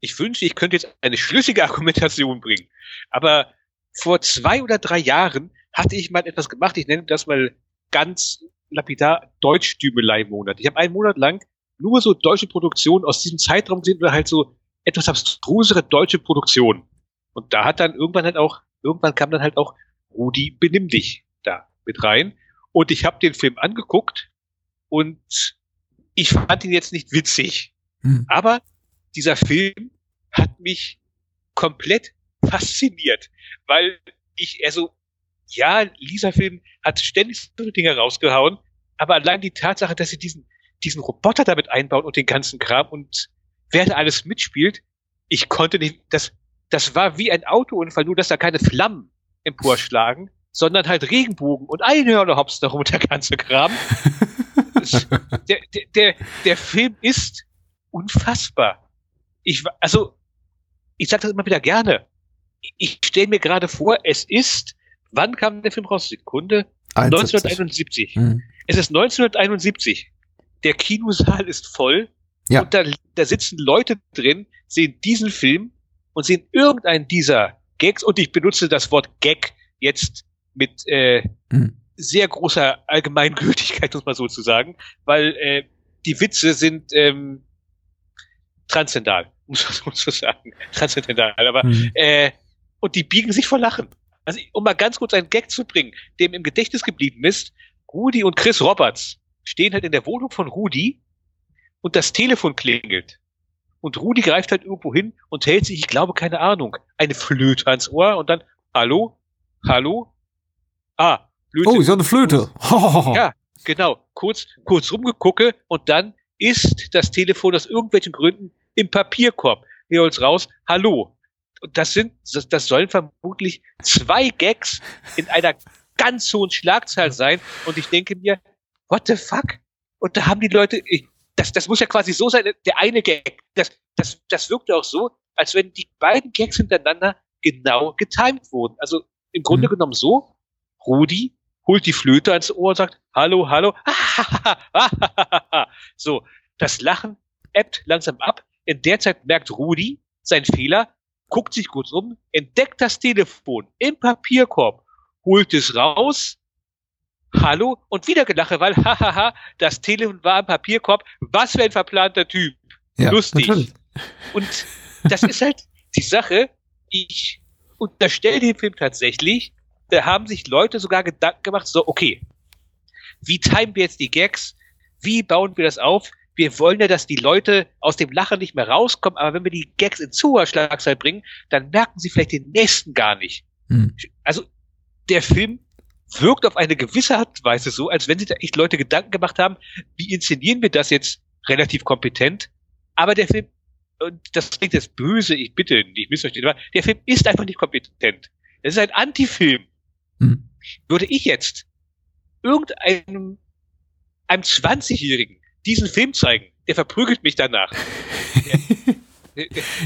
Ich wünsche, ich könnte jetzt eine schlüssige [LAUGHS] Argumentation bringen. Aber vor zwei oder drei Jahren hatte ich mal etwas gemacht, ich nenne das mal ganz lapidar Deutschdümelei-Monat. Ich habe einen Monat lang nur so deutsche Produktionen aus diesem Zeitraum gesehen oder halt so etwas abstrusere deutsche Produktionen. Und da hat dann irgendwann halt auch, irgendwann kam dann halt auch Rudi benimm dich da mit rein. Und ich habe den Film angeguckt und ich fand ihn jetzt nicht witzig. Hm. Aber dieser Film hat mich komplett fasziniert, weil ich, also, ja, Lisa Film hat ständig so Dinge rausgehauen, aber allein die Tatsache, dass sie diesen, diesen Roboter damit einbauen und den ganzen Kram und wer da alles mitspielt, ich konnte nicht, das, das war wie ein Autounfall, nur dass da keine Flammen emporschlagen, sondern halt Regenbogen und Einhörner hops darum und der ganze Kram. [LAUGHS] Es- der, der, der, Film ist unfassbar. Ich, also, ich sage das immer wieder gerne. Ich- stelle mir gerade vor, es ist, wann kam der Film raus? Sekunde? 71. 1971. Hm. Es ist 1971. Der Kinosaal ist voll. Ja. Und da, da sitzen Leute drin, sehen diesen Film und sehen irgendeinen dieser Gags. Und ich benutze das Wort Gag jetzt mit äh, Hm. Sehr großer Allgemeingültigkeit, muss man so zu sagen, weil äh, die Witze sind ähm, transzendal, [LAUGHS] muss man so zu sagen. Transzendental, aber Hm. äh, und die biegen sich vor Lachen. Also, um mal ganz kurz einen Gag zu bringen, dem im Gedächtnis geblieben ist, Rudi und Chris Roberts stehen halt in der Wohnung von Rudi und das Telefon klingelt. Und Rudi greift halt irgendwo hin und hält sich, ich glaube, keine Ahnung, eine Flöte ans Ohr und dann, hallo? Hallo? Ah, Flöte. Oh, ist ja eine Flöte. [LAUGHS] Ja, genau. Kurz, kurz rumgegucke und dann ist das Telefon aus irgendwelchen Gründen im Papierkorb. Wir holt's raus. Hallo. Und das sind, das, das sollen vermutlich zwei Gags in einer ganz hohen Schlagzahl sein. Und ich denke mir, what the fuck? Und da haben die Leute, ich, das, das muss ja quasi so sein, der eine Gag, das, das, das wirkte auch so, als wenn die beiden Gags hintereinander genau getimed wurden. Also im Grunde Mhm. genommen so, Rudi holt die Flöte ans Ohr und sagt, hallo, hallo, [LAUGHS] so, das Lachen ebbt langsam ab. In der Zeit merkt Rudi seinen Fehler, guckt sich kurz um, entdeckt das Telefon im Papierkorb, holt es raus, hallo und wieder gelache, weil [LAUGHS] hahaha, das Telefon war im Papierkorb. Was für ein verplanter Typ. Ja, lustig. natürlich. Und das ist halt die Sache. Ich unterstelle dem Film tatsächlich, da haben sich Leute sogar Gedanken gemacht, so, okay, wie timen wir jetzt die Gags? Wie bauen wir das auf? Wir wollen ja, dass die Leute aus dem Lachen nicht mehr rauskommen, aber wenn wir die Gags in zu hoher bringen, dann merken sie vielleicht den nächsten gar nicht. Hm. Also, der Film wirkt auf eine gewisse Art und Weise so, als wenn sich da echt Leute Gedanken gemacht haben, wie inszenieren wir das jetzt relativ kompetent? Aber der Film, und das klingt jetzt böse, ich bitte nicht missverstehen, aber der Film ist einfach nicht kompetent. Es ist ein Anti-Film. Hm. Würde ich jetzt irgendeinem einem 20-Jährigen diesen Film zeigen, der verprügelt mich danach. [LAUGHS]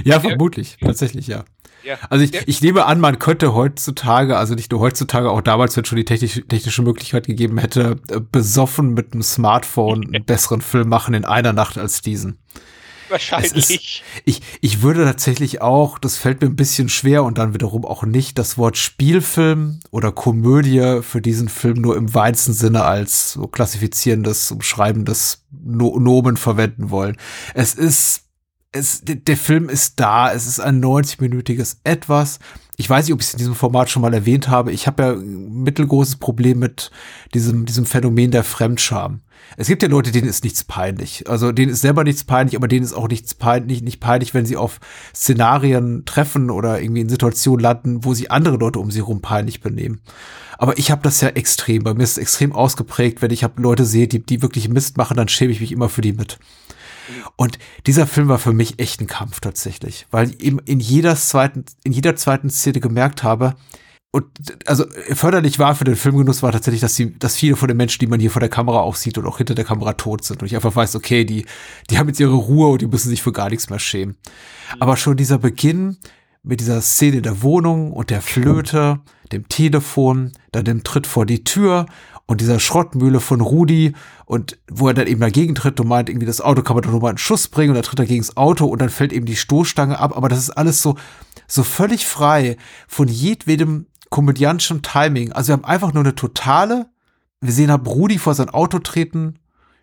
Ja, vermutlich. Tatsächlich, ja. ja. Also ich, ich nehme an, man könnte heutzutage, also nicht nur heutzutage, auch damals, wenn schon die technisch, technische Möglichkeit gegeben hätte, äh, besoffen mit einem Smartphone [LAUGHS] einen besseren Film machen in einer Nacht als diesen. Wahrscheinlich. ist, ich, ich würde tatsächlich auch, das fällt mir ein bisschen schwer und dann wiederum auch nicht, das Wort Spielfilm oder Komödie für diesen Film nur im weitesten Sinne als so klassifizierendes, umschreibendes no Nomen verwenden wollen. Es ist es, der Film ist da, es ist ein 90-minütiges Etwas. Ich weiß nicht, ob ich es in diesem Format schon mal erwähnt habe. Ich habe ja ein mittelgroßes Problem mit diesem, diesem Phänomen der Fremdscham. Es gibt ja Leute, denen ist nichts peinlich. Also denen ist selber nichts peinlich, aber denen ist auch nichts peinlich, nicht peinlich, wenn sie auf Szenarien treffen oder irgendwie in Situationen landen, wo sie andere Leute um sie herum peinlich benehmen. Aber ich habe das ja extrem. Bei mir ist es extrem ausgeprägt, wenn ich hab Leute sehe, die, die wirklich Mist machen, dann schäme ich mich immer für die mit. Und dieser Film war für mich echt ein Kampf tatsächlich, weil ich eben in jeder zweiten, in jeder zweiten Szene gemerkt habe, und also förderlich war für den Filmgenuss war tatsächlich, dass die, dass viele von den Menschen, die man hier vor der Kamera auch sieht und auch hinter der Kamera tot sind. Und ich einfach weiß, okay, die, die haben jetzt ihre Ruhe und die müssen sich für gar nichts mehr schämen. Aber schon dieser Beginn mit dieser Szene der Wohnung und der Flöte, dem Telefon, dann dem Tritt vor die Tür und dieser Schrottmühle von Rudi und wo er dann eben dagegen tritt und meint, irgendwie das Auto kann man doch nur mal einen Schuss bringen und dann tritt er gegen das Auto und dann fällt eben die Stoßstange ab. Aber das ist alles so, so völlig frei von jedwedem komödiantischen Timing. Also wir haben einfach nur eine totale, wir sehen halt Rudi vor sein Auto treten,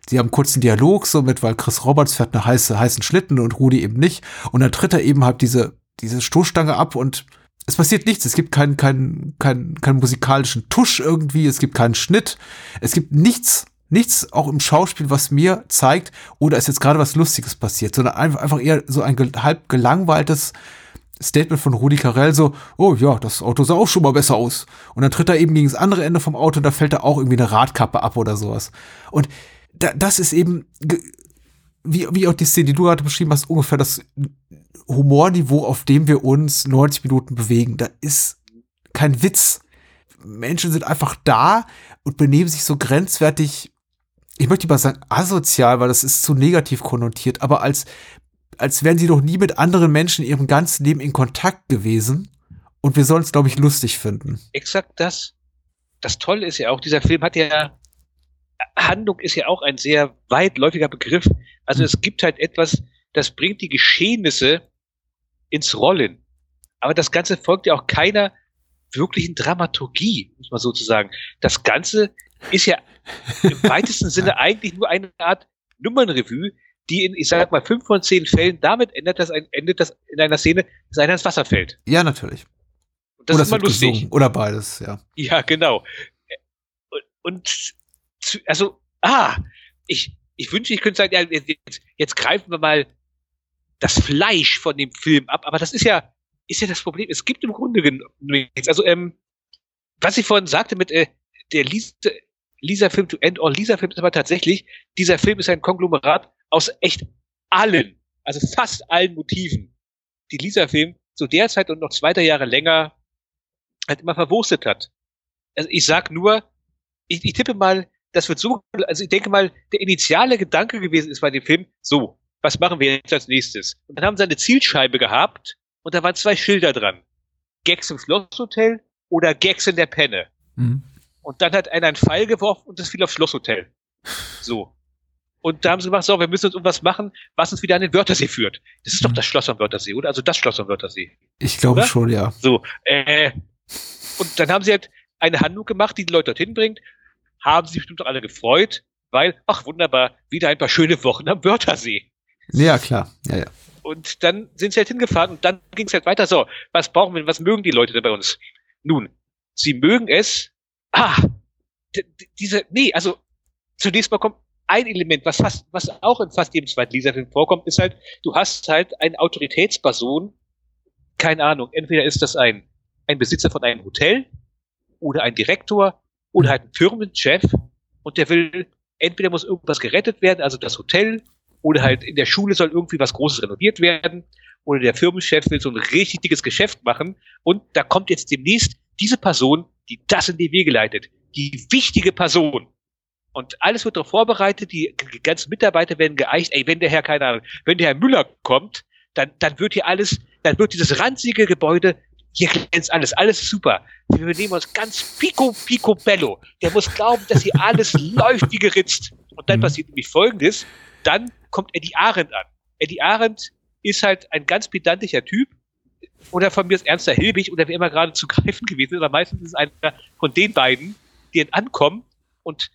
Sie haben kurz einen Dialog so mit, weil Chris Roberts fährt eine heiße, heißen Schlitten und Rudi eben nicht. Und dann tritt er eben halt diese, diese Stoßstange ab und es passiert nichts. Es gibt keinen, keinen, keinen, keinen musikalischen Tusch irgendwie. Es gibt keinen Schnitt. Es gibt nichts, nichts auch im Schauspiel, was mir zeigt, oder ist jetzt gerade was Lustiges passiert, sondern einfach, einfach eher so ein halb gelangweiltes, Statement von Rudi Carell so, oh ja, das Auto sah auch schon mal besser aus. Und dann tritt er eben gegen das andere Ende vom Auto und da fällt da auch irgendwie eine Radkappe ab oder sowas. Und da, das ist eben, wie, wie auch die Szene, die du gerade beschrieben hast, ungefähr das Humorniveau, auf dem wir uns 90 Minuten bewegen. Da ist kein Witz. Menschen sind einfach da und benehmen sich so grenzwertig, ich möchte lieber sagen asozial, weil das ist zu negativ konnotiert, aber als als wären sie noch nie mit anderen Menschen in ihrem ganzen Leben in Kontakt gewesen. Und wir sollen es, glaube ich, lustig finden. Exakt das. Das Tolle ist ja auch, dieser Film hat ja, Handlung ist ja auch ein sehr weitläufiger Begriff. Also es gibt halt etwas, das bringt die Geschehnisse ins Rollen. Aber das Ganze folgt ja auch keiner wirklichen Dramaturgie, muss man sozusagen. Das Ganze ist ja im [LAUGHS] weitesten Sinne eigentlich nur eine Art Nummernrevue, die in, ich sag mal, fünf von zehn Fällen damit endet, dass ein, endet das in einer Szene, dass einer ins Wasser fällt. Ja, natürlich. Und das Oder ist immer lustig. gesungen. Oder beides, ja. Ja, genau. Und, also, ah, ich, ich wünsche, ich könnte sagen, ja, jetzt, jetzt greifen wir mal das Fleisch von dem Film ab, aber das ist ja, ist ja das Problem. Es gibt im Grunde genommen nichts. Also, ähm, was ich vorhin sagte mit äh, der Lisa, Lisa Film to End All Lisa Film ist aber tatsächlich, dieser Film ist ein Konglomerat aus echt allen, also fast allen Motiven, die Lisa Film zu der Zeit und noch zwei, drei Jahre länger halt immer verwurstet hat. Also ich sag nur, ich, ich tippe mal, das wird so, also ich denke mal, der initiale Gedanke gewesen ist bei dem Film, so, was machen wir jetzt als nächstes? Und dann haben sie eine Zielscheibe gehabt und da waren zwei Schilder dran. Gags im Schlosshotel oder Gags in der Penne. Mhm. Und dann hat einer einen Pfeil geworfen und das fiel aufs Schlosshotel. So. Und da haben sie gemacht, so, wir müssen uns irgendwas machen, was uns wieder an den Wörthersee führt. Das ist doch das Schloss am Wörthersee, oder? Also das Schloss am Wörthersee. Ich glaube schon, ja. So, äh, und dann haben sie halt eine Handlung gemacht, die die Leute dorthin bringt, haben sich bestimmt doch alle gefreut, weil, ach wunderbar, wieder ein paar schöne Wochen am Wörthersee. Ja, klar. Ja, ja. Und dann sind sie halt hingefahren und dann ging es halt weiter. So, was brauchen wir, was mögen die Leute denn bei uns? Nun, sie mögen es, ah, diese, nee, also zunächst mal kommt ein Element, was fast, was auch in fast jedem zweiten Lisa-Film vorkommt, ist halt, du hast halt eine Autoritätsperson, keine Ahnung, entweder ist das ein, ein Besitzer von einem Hotel oder ein Direktor oder halt ein Firmenchef und der will, entweder muss irgendwas gerettet werden, also das Hotel, oder halt in der Schule soll irgendwie was Großes renoviert werden, oder der Firmenchef will so ein richtig dickes Geschäft machen und da kommt jetzt demnächst diese Person, die das in die Wege leitet, die wichtige Person. Und alles wird darauf vorbereitet, die ganzen Mitarbeiter werden geeicht, ey, wenn der Herr, keine Ahnung, wenn der Herr Müller kommt, dann, dann wird hier alles, dann wird dieses ranzige Gebäude, hier glänzt alles, alles ist super. Wir nehmen uns ganz pico, pico bello. Der muss glauben, dass hier alles [LAUGHS] läuft wie geritzt. Und dann Mhm. passiert nämlich Folgendes, dann kommt Eddie Arendt an. Eddie Arendt ist halt ein ganz pedantischer Typ, oder von mir ist Ernster Hilbig oder wer immer gerade zu [LAUGHS] greifen gewesen ist, aber meistens ist es einer von den beiden, die dann ankommen und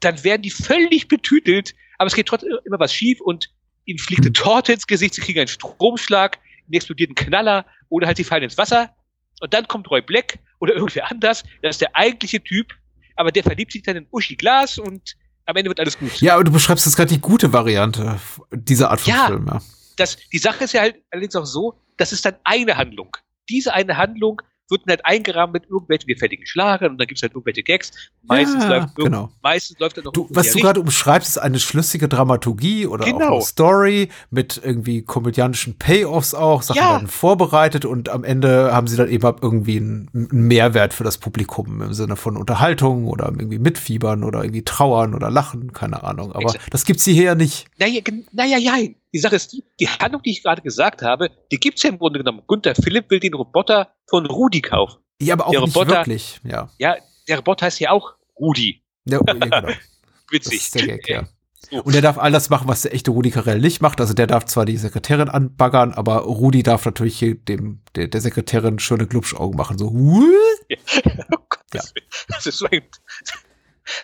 dann werden die völlig betütelt, aber es geht trotzdem immer was schief und ihnen fliegt eine Torte ins Gesicht, sie kriegen einen Stromschlag, einen explodierten Knaller oder halt sie fallen ins Wasser. Und dann kommt Roy Black oder [LAUGHS] irgendwer anders, das ist der eigentliche Typ, aber der verliebt sich dann in Uschi Glas und am Ende wird alles gut. Ja, aber du beschreibst jetzt gerade die gute Variante dieser Art von Ja. Film, ja. Das, die Sache ist ja halt allerdings auch so, das ist dann eine Handlung. Diese eine Handlung wird dann halt eingerahmt mit irgendwelchen gefälligen Schlagern und dann gibt's halt irgendwelche Gags. Meistens, Ja, läuft, genau. meistens läuft dann noch Du, was du gerade umschreibst, ist eine schlüssige Dramaturgie oder auch Genau. eine Story mit irgendwie komödiantischen Payoffs auch. Sachen Ja. werden vorbereitet und am Ende haben sie dann eben irgendwie einen, einen Mehrwert für das Publikum im Sinne von Unterhaltung oder irgendwie mitfiebern oder irgendwie trauern oder lachen, keine Ahnung. Aber Exakt. das gibt's hier ja nicht. Naja, naja, ja. Die Sache ist die, die Handlung, die ich gerade gesagt habe, die gibt's ja im Grunde genommen. Gunther Philipp will den Roboter von Rudi kaufen. Ja, aber auch Der nicht Roboter- wirklich. Ja. Ja, der Roboter heißt ja auch Rudi. ja, ja genau. [LAUGHS] Das Witzig. der Gag, ja. [LAUGHS] So. Und der darf all das machen, was der echte Rudi Carell nicht macht. Also der darf zwar die Sekretärin anbaggern, aber Rudi darf natürlich hier dem, der, der Sekretärin schöne Glubschaugen machen. So? [LAUGHS] Oh Gott, Ja. das, das ist so ein,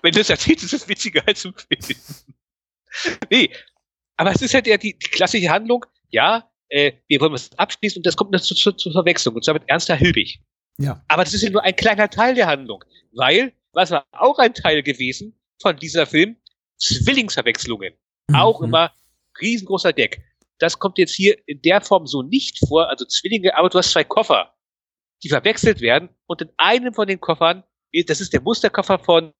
wenn du es erzählst, ist es witziger als im Film. nee, aber es ist halt ja die, die klassische Handlung, ja, äh, wir wollen was abschließen und das kommt dann zu, zu, zur Verwechslung und zwar mit Ernster Hilbig. Ja. Aber das ist ja nur ein kleiner Teil der Handlung, weil, was war auch ein Teil gewesen von dieser Film, Zwillingsverwechslungen. Auch Mhm. immer riesengroßer Deck. Das kommt jetzt hier in der Form so nicht vor, also Zwillinge, aber du hast zwei Koffer, die verwechselt werden und in einem von den Koffern, das ist der Musterkoffer von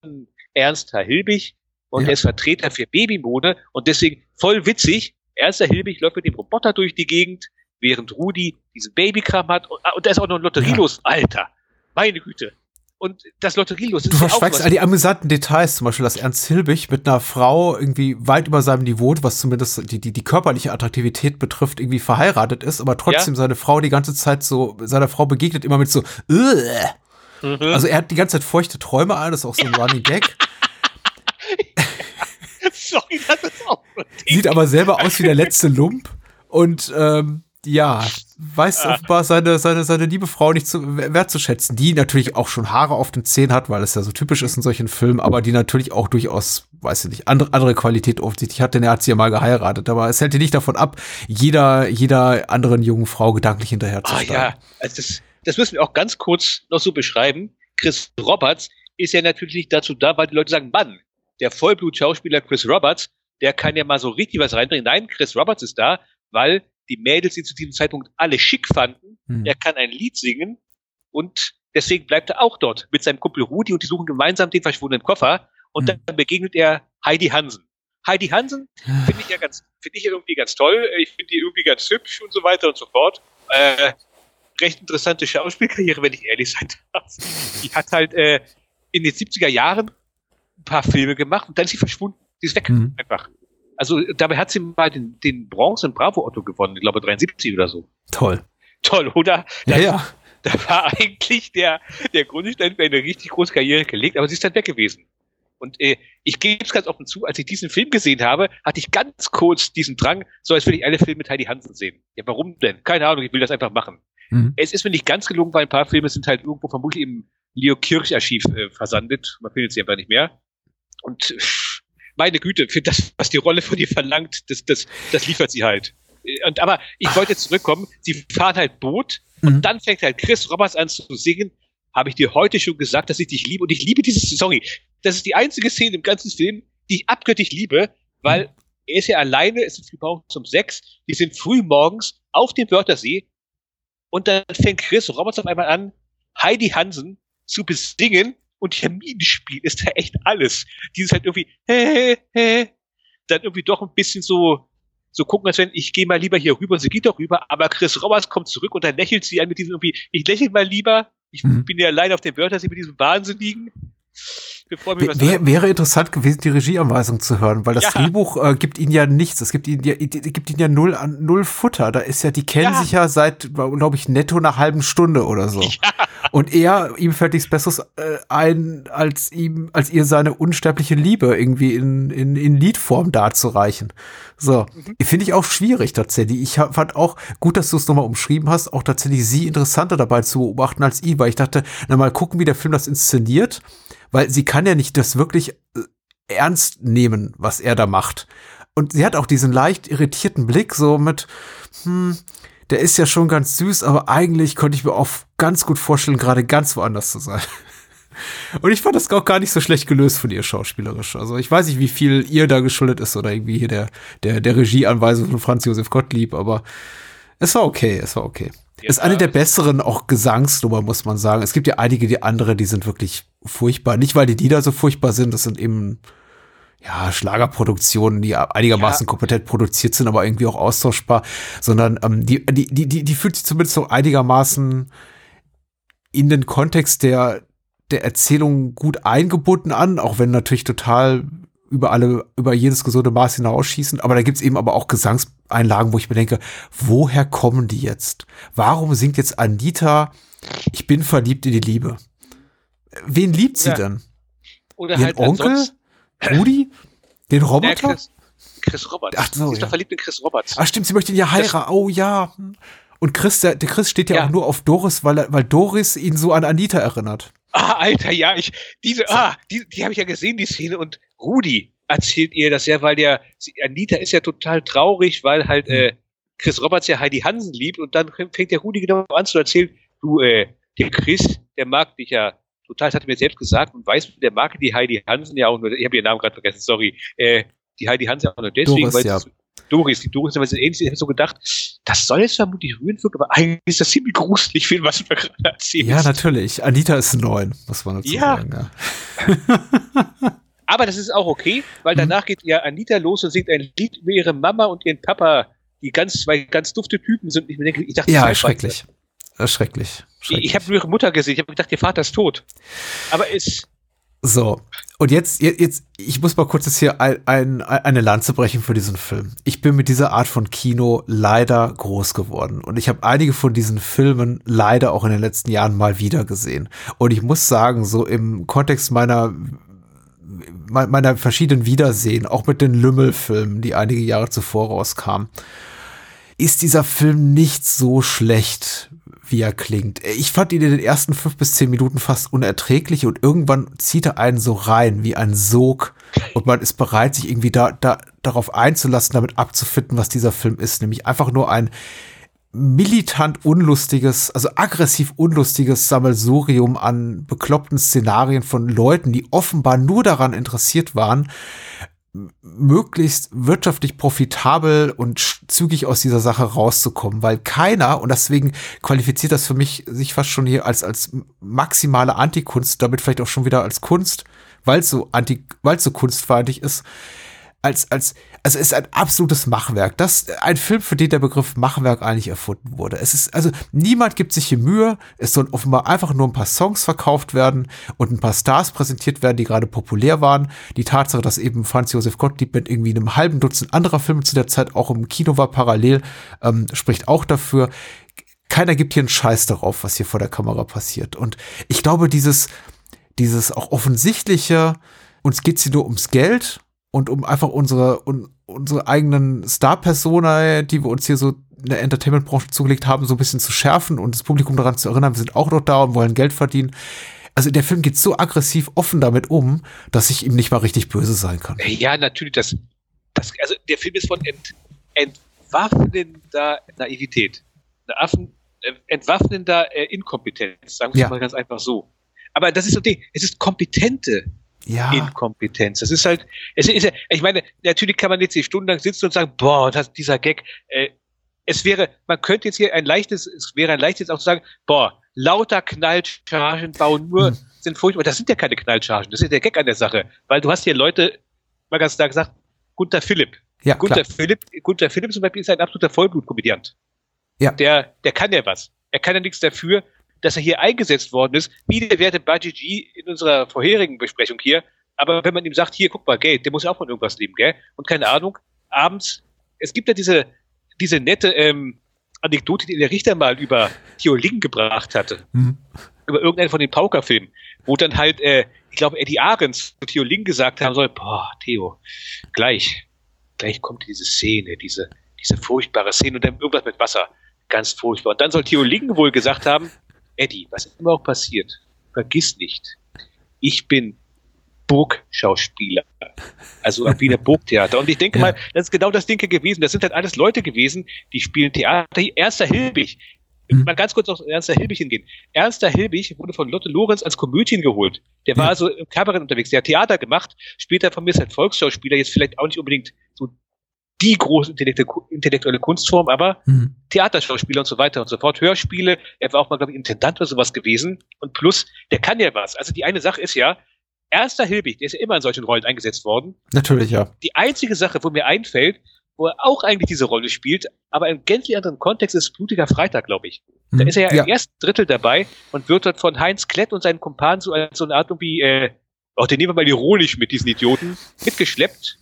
Ernst Herr Hilbig und Ja. er ist Vertreter für Babymode und deswegen voll witzig, Ernst Herr Hilbig läuft mit dem Roboter durch die Gegend, während Rudi diesen Babykram hat und, ah, und da ist auch noch ein Lotterielos, Alter. Meine Güte. Und das Lotterielos Du ist ja auch verschweigst was. all die amüsanten Details, zum Beispiel, dass Ernst Hilbig mit einer Frau irgendwie weit über seinem Niveau, was zumindest die, die, die körperliche Attraktivität betrifft, irgendwie verheiratet ist, aber trotzdem seine Frau die ganze Zeit so, seiner Frau begegnet immer mit so. Mhm. also er hat die ganze Zeit feuchte Träume an, das ist auch so ein [LAUGHS] Running Gag, Sorry, das ist auch so ein Ding. sieht aber selber aus wie der letzte Lump und ähm, ja, weiß Ah. offenbar seine, seine, seine liebe Frau nicht zu, wertzuschätzen, die natürlich auch schon Haare auf den Zähnen hat, weil es ja so typisch ist in solchen Filmen, aber die natürlich auch durchaus, weiß ich nicht, andere, andere Qualität offensichtlich hat, denn er hat sie ja mal geheiratet. Aber es hält ihn nicht davon ab, jeder, jeder anderen jungen Frau gedanklich hinterher zu Ah ja, also das, das müssen wir auch ganz kurz noch so beschreiben. Chris Roberts ist ja natürlich nicht dazu da, weil die Leute sagen, Mann, der Vollblut-Schauspieler Chris Roberts, der kann ja mal so richtig was reinbringen. Nein, Chris Roberts ist da, weil die Mädels ihn zu diesem Zeitpunkt alle schick fanden. Hm. Er kann ein Lied singen und deswegen bleibt er auch dort mit seinem Kumpel Rudi und die suchen gemeinsam den verschwundenen Koffer und Hm. dann begegnet er Heidi Hansen. Heidi Hansen finde ich ja ganz, finde ich ja irgendwie ganz toll. Ich finde die irgendwie ganz hübsch und so weiter und so fort. Äh, recht interessante Schauspielkarriere, wenn ich ehrlich sein darf. Die hat halt äh, in den 70er Jahren ein paar Filme gemacht und dann ist sie verschwunden. Sie ist weg, Mhm. einfach. Also dabei hat sie mal den, den Bronze und Bravo Otto gewonnen, ich glaube 73 oder so. Toll. Toll, oder? Ja, Das- ja. [LAUGHS] Da war eigentlich der, der Grundstein für eine richtig große Karriere gelegt, aber sie ist dann weg gewesen. Und äh, ich gebe es ganz offen zu, als ich diesen Film gesehen habe, hatte ich ganz kurz diesen Drang, so als würde ich alle Filme mit Heidi Hansen sehen. Ja, warum denn? Keine Ahnung, ich will das einfach machen. Mhm. Es ist mir nicht ganz gelungen, weil ein paar Filme sind halt irgendwo vermutlich im Leo Kirch Archiv äh, versandet. Man findet sie einfach nicht mehr. Und meine Güte, für das, was die Rolle von ihr verlangt, das, das, das liefert sie halt. Und aber ich wollte jetzt zurückkommen. Sie fahren halt Boot und Mhm. dann fängt halt Chris Roberts an zu singen. Habe ich dir heute schon gesagt, dass ich dich liebe und ich liebe diese Sorry. Das ist die einzige Szene im ganzen Film, die ich abgöttisch liebe, weil er ist ja alleine, es ist morgens um sechs, die sind früh morgens auf dem Wörthersee und dann fängt Chris Roberts auf einmal an, Heidi Hansen zu besingen und Terminspiel ist da echt alles. Dieses halt irgendwie, hä, hä, dann irgendwie doch ein bisschen so, so gucken, als wenn ich gehe mal lieber hier rüber und sie geht doch rüber, aber Chris Roberts kommt zurück und dann lächelt sie an mit diesem irgendwie, ich lächle mal lieber, ich Mhm. bin ja allein auf dem Wörthersee mit diesem mir was Wär, wäre interessant gewesen, die Regieanweisung zu hören, weil das Ja. Drehbuch äh, gibt ihnen ja nichts. Es gibt ihnen ja, gibt ihnen ja null an null Futter. Da ist ja, die kennen Ja. sich ja seit, glaube ich, netto einer halben Stunde oder so. Und er, ihm fällt nichts Besseres äh, ein, als ihm, als ihr seine unsterbliche Liebe irgendwie in, in, in Liedform darzureichen. So. Finde ich auch schwierig tatsächlich. Ich fand auch gut, dass du es nochmal umschrieben hast, auch tatsächlich sie interessanter dabei zu beobachten als ihn, weil ich dachte, na mal gucken, wie der Film das inszeniert, weil sie kann ja nicht das wirklich äh, ernst nehmen, was er da macht. und sie hat auch diesen leicht irritierten Blick, so mit, hm, der ist ja schon ganz süß, aber eigentlich könnte ich mir auch ganz gut vorstellen, gerade ganz woanders zu sein. [LAUGHS] Und ich fand das auch gar nicht so schlecht gelöst von ihr schauspielerisch. Also ich weiß nicht, wie viel ihr da geschuldet ist oder irgendwie hier der, der, der Regieanweisung von Franz Josef Gottlieb, aber es war okay, es war okay. Ja, ist eine der es- besseren auch Gesangsnummer, muss man sagen. Es gibt ja einige, die andere, die sind wirklich furchtbar. Nicht, weil die Lieder so furchtbar sind, das sind eben ja, Schlagerproduktionen, die einigermaßen kompetent produziert sind, aber irgendwie auch austauschbar, sondern ähm, die, die, die, die, die fühlt sich zumindest so einigermaßen in den Kontext der, der Erzählung gut eingebunden an, auch wenn natürlich total über alle, über jedes gesunde Maß hinausschießen. Aber da gibt's eben aber auch Gesangseinlagen, wo ich mir denke, woher kommen die jetzt? Warum singt jetzt Anita, ich bin verliebt in die Liebe? Wen liebt sie Ja. denn? Oder Ihren halt Onkel? Rudi? Den Ja, Roboter? Chris, Chris Roberts. Ach so, Sie ist ja. doch verliebt in Chris Roberts. Ah, stimmt, sie möchte ihn ja heiraten. Oh ja. Und Chris, der, der Chris steht ja, Ja. auch nur auf Doris, weil, weil Doris ihn so an Anita erinnert. Ah, Alter, ja, ich, diese, ah, die, die habe ich ja gesehen, die Szene. Und Rudi erzählt ihr das ja, weil der, sie, Anita ist ja total traurig, weil halt, Hm. äh, Chris Roberts ja Heidi Hansen liebt und dann fängt der Rudi genau an zu erzählen, du, äh, der Chris, der mag dich ja total, das hat er mir selbst gesagt und weiß, der mag die Heidi Hansen ja auch nur, ich habe ihren Namen gerade vergessen, sorry, äh, die Heidi Hansen auch nur deswegen, Doris, weil ja. Doris, die Doris, weil sie ähnlich hab so gedacht, das soll jetzt vermutlich rührend wirken, aber eigentlich ist das ziemlich gruselig, viel, was du mir gerade erzählst. Ja, natürlich. Anita ist neun, muss man dazu Ja. sagen. Ja. [LAUGHS] Aber das ist auch okay, Mhm. weil danach geht ja Anita los und singt ein Lied über ihre Mama und ihren Papa, die ganz zwei ganz dufte Typen sind. Ich, denke, ich dachte, Ja, sei schrecklich. Äh, Schrecklich. Ich, schrecklich. ich habe nur ihre Mutter gesehen. Ich habe gedacht, ihr Vater ist tot. Aber es, So, und jetzt, jetzt, ich muss mal kurz jetzt hier ein, ein, eine Lanze brechen für diesen Film. Ich bin mit dieser Art von Kino leider groß geworden. Und ich habe einige von diesen Filmen leider auch in den letzten Jahren mal wieder gesehen. Und ich muss sagen, so im Kontext meiner me- meiner verschiedenen Wiedersehen, auch mit den Lümmelfilmen, die einige Jahre zuvor rauskamen, ist dieser Film nicht so schlecht, wie er klingt. Ich fand ihn in den ersten fünf bis zehn Minuten fast unerträglich und irgendwann zieht er einen so rein wie ein Sog und man ist bereit, sich irgendwie da, da darauf einzulassen, damit abzufinden, was dieser Film ist, nämlich einfach nur ein militant unlustiges, also aggressiv unlustiges Sammelsurium an bekloppten Szenarien von Leuten, die offenbar nur daran interessiert waren, möglichst wirtschaftlich profitabel und zügig aus dieser Sache rauszukommen, weil keiner, und deswegen qualifiziert das für mich sich fast schon hier als, als maximale Antikunst, damit vielleicht auch schon wieder als Kunst, weil es so anti, weil es so kunstfeindlich ist, als, als, also es ist ein absolutes Machwerk. Das, ein Film, für den der Begriff Machwerk eigentlich erfunden wurde. Es ist, also niemand gibt sich hier Mühe. Es sollen offenbar einfach nur ein paar Songs verkauft werden und ein paar Stars präsentiert werden, die gerade populär waren. Die Tatsache, dass eben Franz Josef Gottlieb mit irgendwie einem halben Dutzend anderer Filme zu der Zeit auch im Kino war parallel, ähm, spricht auch dafür. Keiner gibt hier einen Scheiß darauf, was hier vor der Kamera passiert. Und ich glaube, dieses, dieses auch offensichtliche, uns geht's hier nur ums Geld und um einfach unsere, un, unsere eigenen Star-Persona, die wir uns hier so in der Entertainment-Branche zugelegt haben, so ein bisschen zu schärfen und das Publikum daran zu erinnern, wir sind auch noch da und wollen Geld verdienen. Also der Film geht so aggressiv offen damit um, dass ich ihm nicht mal richtig böse sein kann. ja, natürlich, das, das, also der Film ist von ent, entwaffnender Naivität. Affen, äh, entwaffnender äh, Inkompetenz, sagen wir Ja. es mal ganz einfach so. Aber das ist so Ding, es ist kompetente Ja, Inkompetenz. Das ist halt, es ist ja, ich meine, natürlich kann man jetzt hier stundenlang sitzen und sagen, boah, das, dieser Gag, äh, es wäre, man könnte jetzt hier ein leichtes, es wäre ein leichtes auch zu sagen, boah, lauter Knallchargen bauen nur, Hm. sind furchtbar. Das sind ja keine Knallchargen, das ist der Gag an der Sache. Weil du hast hier Leute, mal ganz klar gesagt, Gunther Philipp. ja, Gunther klar. Philipp, Gunther Philipp zum Beispiel ist ein absoluter Vollblutkomödiant. Ja. Der, der kann ja was. Er kann ja nichts dafür, dass er hier eingesetzt worden ist, wie der werte Budgie G in unserer vorherigen Besprechung hier. Aber wenn man ihm sagt, hier, guck mal, Geld, der muss ja auch von irgendwas leben, gell? Und keine Ahnung, abends, es gibt ja diese, diese nette ähm, Anekdote, die der Richter mal über Theo Ling gebracht hatte Hm. über irgendeinen von den Pauker-Filmen, wo dann halt, äh, ich glaube, Eddie Ahrens zu Theo Ling gesagt haben soll, boah, Theo, gleich, gleich kommt diese Szene, diese, diese furchtbare Szene und dann irgendwas mit Wasser. Ganz furchtbar. Und dann soll Theo Ling wohl gesagt haben, Eddie, was immer auch passiert, vergiss nicht, ich bin Burgschauspieler. Also ein Wiener [LAUGHS] Burgtheater. Und ich denke Ja. mal, das ist genau das Ding gewesen. Das sind halt alles Leute gewesen, die spielen Theater. Ernster Hilbig. Mhm. Mal ganz kurz auf Ernster Hilbig hingehen. Ernster Hilbig wurde von Lotte Lorenz als Komödien geholt. Der war Ja. also im Kabarett unterwegs. Der hat Theater gemacht. Später von mir ist halt Volksschauspieler. Jetzt vielleicht auch nicht unbedingt so die große intellektu- intellektuelle Kunstform, aber Mhm. Theaterschauspieler und so weiter und so fort, Hörspiele, er war auch mal, glaube ich, Intendant oder sowas gewesen. Und plus, der kann ja was. Also die eine Sache ist ja, Ernster Hilbig, der ist ja immer in solchen Rollen eingesetzt worden. Natürlich, ja. Die einzige Sache, wo mir einfällt, wo er auch eigentlich diese Rolle spielt, aber im gänzlich anderen Kontext ist Blutiger Freitag, glaube ich. Da Mhm. ist er ja, im ersten Drittel dabei und wird dort von Heinz Klett und seinen Kumpanen so als so eine Art irgendwie, äh, auch den nehmen wir mal ironisch mit diesen Idioten, mitgeschleppt.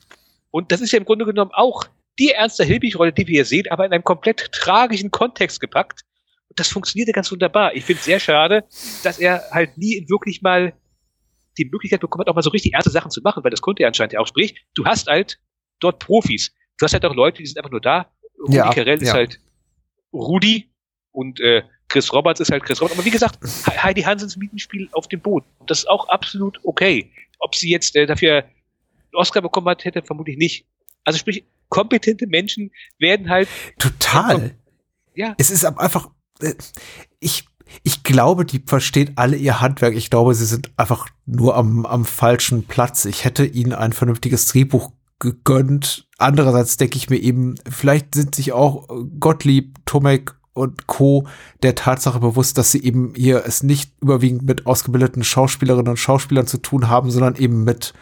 Und das ist ja im Grunde genommen auch die Ernster Hilbig-Rolle, die wir hier sehen, aber in einem komplett tragischen Kontext gepackt. Und das funktionierte ganz wunderbar. Ich finde es sehr schade, dass er halt nie wirklich mal die Möglichkeit bekommen hat, auch mal so richtig ernste Sachen zu machen, weil das konnte er anscheinend ja auch. Sprich, du hast halt dort Profis. Du hast halt auch Leute, die sind einfach nur da. Rudi Ja, Carell ist ja. halt Rudi und äh, Chris Roberts ist halt Chris Roberts. Aber wie gesagt, He- Heidi Hansens Mietenspiel auf dem Boot. Und das ist auch absolut okay. Ob sie jetzt äh, dafür Oscar bekommen hat, hätte vermutlich nicht. Also sprich, kompetente Menschen werden halt, Total. ja, Es ist aber einfach, äh, ich, ich glaube, die verstehen alle ihr Handwerk. Ich glaube, sie sind einfach nur am, am falschen Platz. Ich hätte ihnen ein vernünftiges Drehbuch gegönnt. Andererseits denke ich mir eben, vielleicht sind sich auch Gottlieb, Tomek und Co. der Tatsache bewusst, dass sie eben hier es nicht überwiegend mit ausgebildeten Schauspielerinnen und Schauspielern zu tun haben, sondern eben mit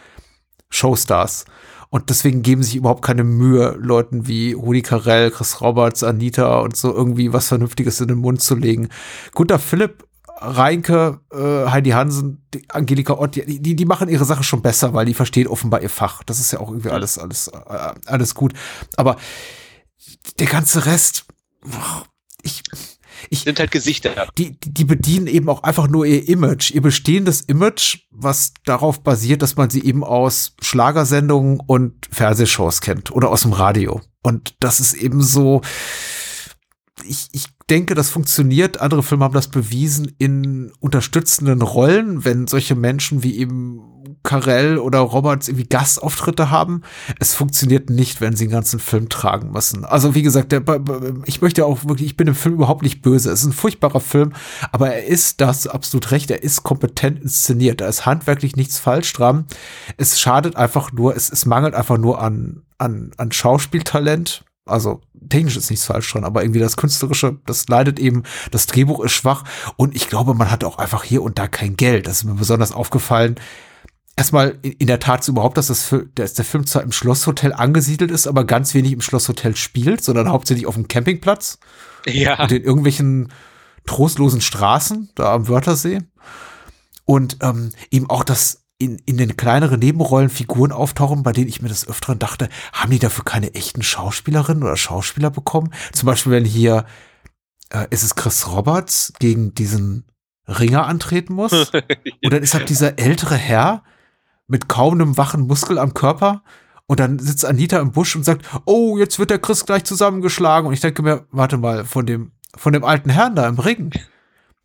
Showstars. Und deswegen geben sich überhaupt keine Mühe, Leuten wie Rudi Carell, Chris Roberts, Anita und so irgendwie was Vernünftiges in den Mund zu legen. Guter Philipp, Reinke, äh, Heidi Hansen, die Angelika Ott, die, die, die machen ihre Sache schon besser, weil die verstehen offenbar ihr Fach. Das ist ja auch irgendwie alles, alles, äh, alles gut. Aber der ganze Rest, ich, ich, sind halt Gesichter. die, die die bedienen eben auch einfach nur ihr Image, ihr bestehendes Image, was darauf basiert, dass man sie eben aus Schlagersendungen und Fernsehshows kennt oder aus dem Radio. Und das ist eben so, ich, ich denke, das funktioniert. Andere Filme haben das bewiesen in unterstützenden Rollen, wenn solche Menschen wie eben Carell oder Roberts irgendwie Gastauftritte haben. Es funktioniert nicht, wenn sie den ganzen Film tragen müssen. Also wie gesagt, der, ich möchte auch wirklich, ich bin im Film überhaupt nicht böse. Es ist ein furchtbarer Film, aber er ist, das absolut recht, er ist kompetent inszeniert. Da ist handwerklich nichts falsch dran. Es schadet einfach nur, es, es mangelt einfach nur an, an, an Schauspieltalent. Also technisch ist nichts falsch dran, aber irgendwie das Künstlerische, das leidet eben, das Drehbuch ist schwach und ich glaube, man hat auch einfach hier und da kein Geld. Das ist mir besonders aufgefallen. Erstmal in, in der Tat so überhaupt, dass, das, dass der Film zwar im Schlosshotel angesiedelt ist, aber ganz wenig im Schlosshotel spielt, sondern hauptsächlich auf dem Campingplatz Ja. und in irgendwelchen trostlosen Straßen da am Wörthersee. Und ähm, eben auch, dass in, in den kleineren Nebenrollen Figuren auftauchen, bei denen ich mir das öfteren dachte, haben die dafür keine echten Schauspielerinnen oder Schauspieler bekommen? Zum Beispiel, wenn hier, äh, ist es Chris Roberts gegen diesen Ringer antreten muss? [LAUGHS] Und dann ist halt dieser ältere Herr mit kaum einem wachen Muskel am Körper. Und dann sitzt Anita im Busch und sagt, oh, jetzt wird der Chris gleich zusammengeschlagen. Und ich denke mir, warte mal, von dem, von dem alten Herrn da im Ring,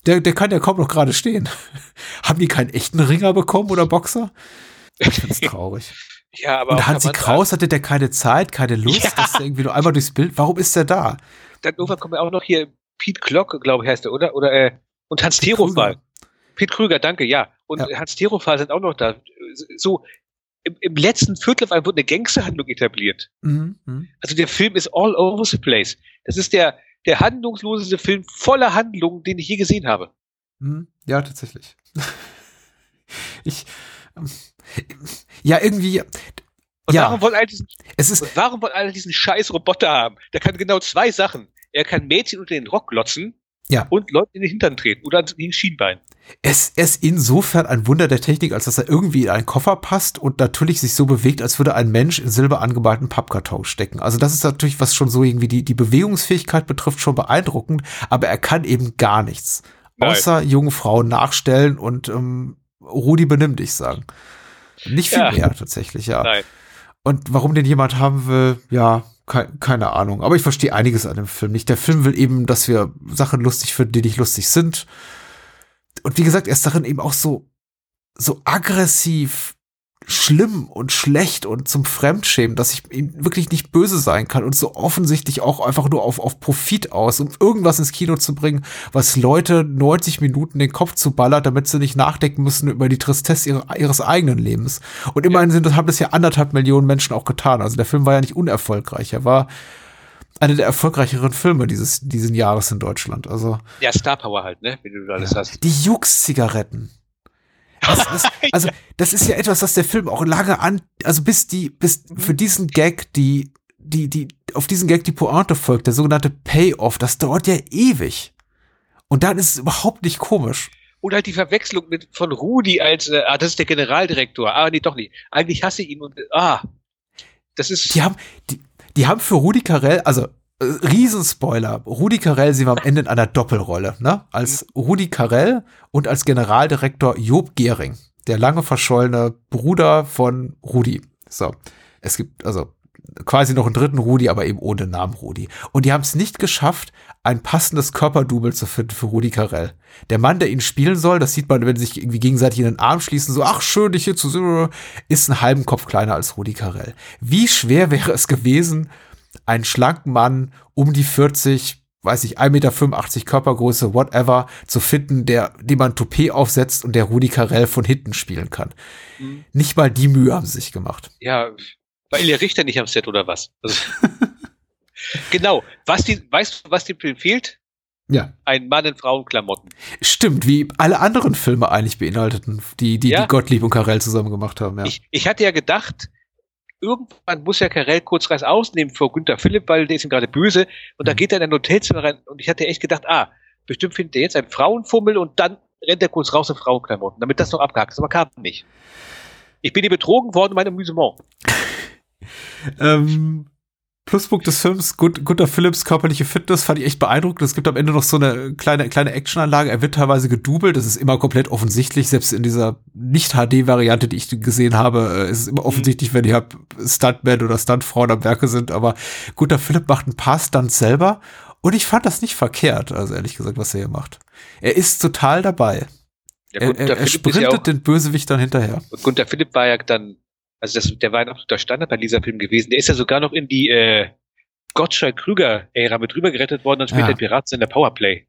der, der kann ja kaum noch gerade stehen. [LAUGHS] Haben die keinen echten Ringer bekommen oder Boxer? Ich find's [LAUGHS] traurig. ja, aber Und Hansi Kraus hatte der keine Zeit, keine Lust, Ja. dass der irgendwie nur einmal durchs Bild. Warum ist der da? dann irgendwann kommt ja auch noch hier Pete Glock, glaube ich, heißt er, oder? Oder äh, und Hans Pete Terofal. Krüger. Pete Krüger, danke, ja. Und Ja. Hans Terofal sind auch noch da. So, im, im letzten Viertel wurde eine Gangsterhandlung etabliert. Mhm. mhm. Also der Film ist all over the place. Das ist der, der handlungsloseste Film voller Handlungen, den ich je gesehen habe. Hm, Ja, tatsächlich. [LAUGHS] Ich, ähm, ja, irgendwie, Und ja, warum wollen alle diesen, es ist, warum wollen alle diesen scheiß Roboter haben? Der kann genau zwei Sachen. Er kann Mädchen unter den Rock glotzen Ja. und Leute in den Hintern treten oder in den Schienbein. es, ist insofern ein Wunder der Technik, als dass er irgendwie in einen Koffer passt und natürlich sich so bewegt, als würde ein Mensch in silber angemalten Pappkarton stecken. Also das ist natürlich, was schon so irgendwie die, die Bewegungsfähigkeit betrifft, schon beeindruckend, aber er kann eben gar nichts. Nein. Außer jungen Frauen nachstellen und ähm, Rudi benimm dich sagen. Nicht viel Ja. mehr tatsächlich, ja. Nein. Und warum den jemand haben will, ja, keine Ahnung. Aber ich verstehe einiges an dem Film nicht. Der Film will eben, dass wir Sachen lustig finden, die nicht lustig sind. Und wie gesagt, er ist darin eben auch so, so aggressiv schlimm und schlecht und zum Fremdschämen, dass ich ihm wirklich nicht böse sein kann und so offensichtlich auch einfach nur auf, auf Profit aus, um irgendwas ins Kino zu bringen, was Leute 90 Minuten den Kopf zu ballert, damit sie nicht nachdenken müssen über die Tristesse ihrer, ihres eigenen Lebens. Und immerhin sind das, haben das ja anderthalb Millionen Menschen auch getan. Also der Film war ja nicht unerfolgreich. Er war einer der erfolgreicheren Filme dieses, diesen Jahres in Deutschland. Also. Ja, Star Power halt, ne? Wie du alles hast. Die Jux-Zigaretten. Das [LAUGHS] ist, also, das ist ja etwas, was der Film auch lange an, also bis die, bis für diesen Gag, die, die, die, auf diesen Gag die Pointe folgt, der sogenannte Payoff, das dauert ja ewig. Und dann ist es überhaupt nicht komisch. Oder halt die Verwechslung mit von Rudi als, äh, ah, das ist der Generaldirektor. Ah, nee, doch nicht. Eigentlich hasse ich ihn und, ah. Das ist. Die haben, die, die haben für Rudi Carell, also Riesenspoiler, Rudi Carell sie war am Ende in einer Doppelrolle, ne? Als Rudi Carell und als Generaldirektor Job Gehring, der lange verschollene Bruder von Rudi. So, es gibt also quasi noch einen dritten Rudi, aber eben ohne Namen Rudi. Und die haben es nicht geschafft, ein passendes Körperdouble zu finden für Rudi Carell. Der Mann, der ihn spielen soll, das sieht man, wenn sie sich irgendwie gegenseitig in den Arm schließen, so, ach, schön, dich hier zu sehen, ist einen halben Kopf kleiner als Rudi Carell. Wie schwer wäre es gewesen, einen schlanken Mann um die 40, weiß ich, 1,85 Meter Körpergröße, whatever, zu finden, der, dem man Toupet aufsetzt und der Rudi Carell von hinten spielen kann. Mhm. Nicht mal die Mühe haben sie sich gemacht. Ja, war Ilja Richter nicht am Set oder was? Also, [LAUGHS] genau. Was die, weißt du, was dem Film fehlt? Ja. Ein Mann in Frauenklamotten. Stimmt, wie alle anderen Filme eigentlich beinhalteten, die, die, Ja. die Gottlieb und Carell zusammen gemacht haben, ja. Ich, ich hatte ja gedacht, irgendwann muss ja Karel kurz Reis ausnehmen vor Günther Philipp, weil der ist ihm gerade böse. Und da Mhm. geht er in ein Hotelzimmer rein. Und ich hatte echt gedacht, ah, bestimmt findet er jetzt einen Frauenfummel und dann rennt er kurz raus in Frauenklamotten, damit das noch abgehakt ist. Aber kam nicht. Ich bin hier betrogen worden, mein Amüsement. [LAUGHS] Ähm, Pluspunkt des Films, Gut, Gunter Phillips körperliche Fitness fand ich echt beeindruckend. Es gibt am Ende noch so eine kleine, kleine Actionanlage. Er wird teilweise gedoubelt. Das ist immer komplett offensichtlich. Selbst in dieser Nicht-HD-Variante, die ich gesehen habe, äh, ist es immer offensichtlich, wenn die halt Stuntmen oder Stuntfrauen am Werke sind. Aber Gunter Philipp macht ein paar Stunts selber. Und ich fand das nicht verkehrt, also ehrlich gesagt, was er hier macht. Er ist total dabei. Ja, Er, er, er sprintet den Bösewicht dann hinterher. Und Gunther Philipp war ja dann, also das, der war ein absoluter Standard bei dieser Film gewesen. Der ist ja sogar noch in die äh, Gottschalk-Krüger-Ära mit rübergerettet worden und später Ja. in Piraten in der Powerplay.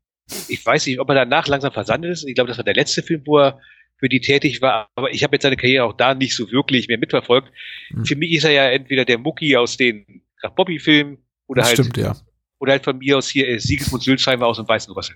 Ich weiß nicht, ob er danach langsam versandet ist. Ich glaube, das war der letzte Film, wo er für die tätig war. Aber ich habe jetzt seine Karriere auch da nicht so wirklich mehr mitverfolgt. Hm. Für mich ist er ja entweder der Mucki aus den Bobby-Filmen oder Das halt, stimmt, ja. oder halt von mir aus hier äh, Sigismund Sülzheimer aus dem Weißen Rüssel.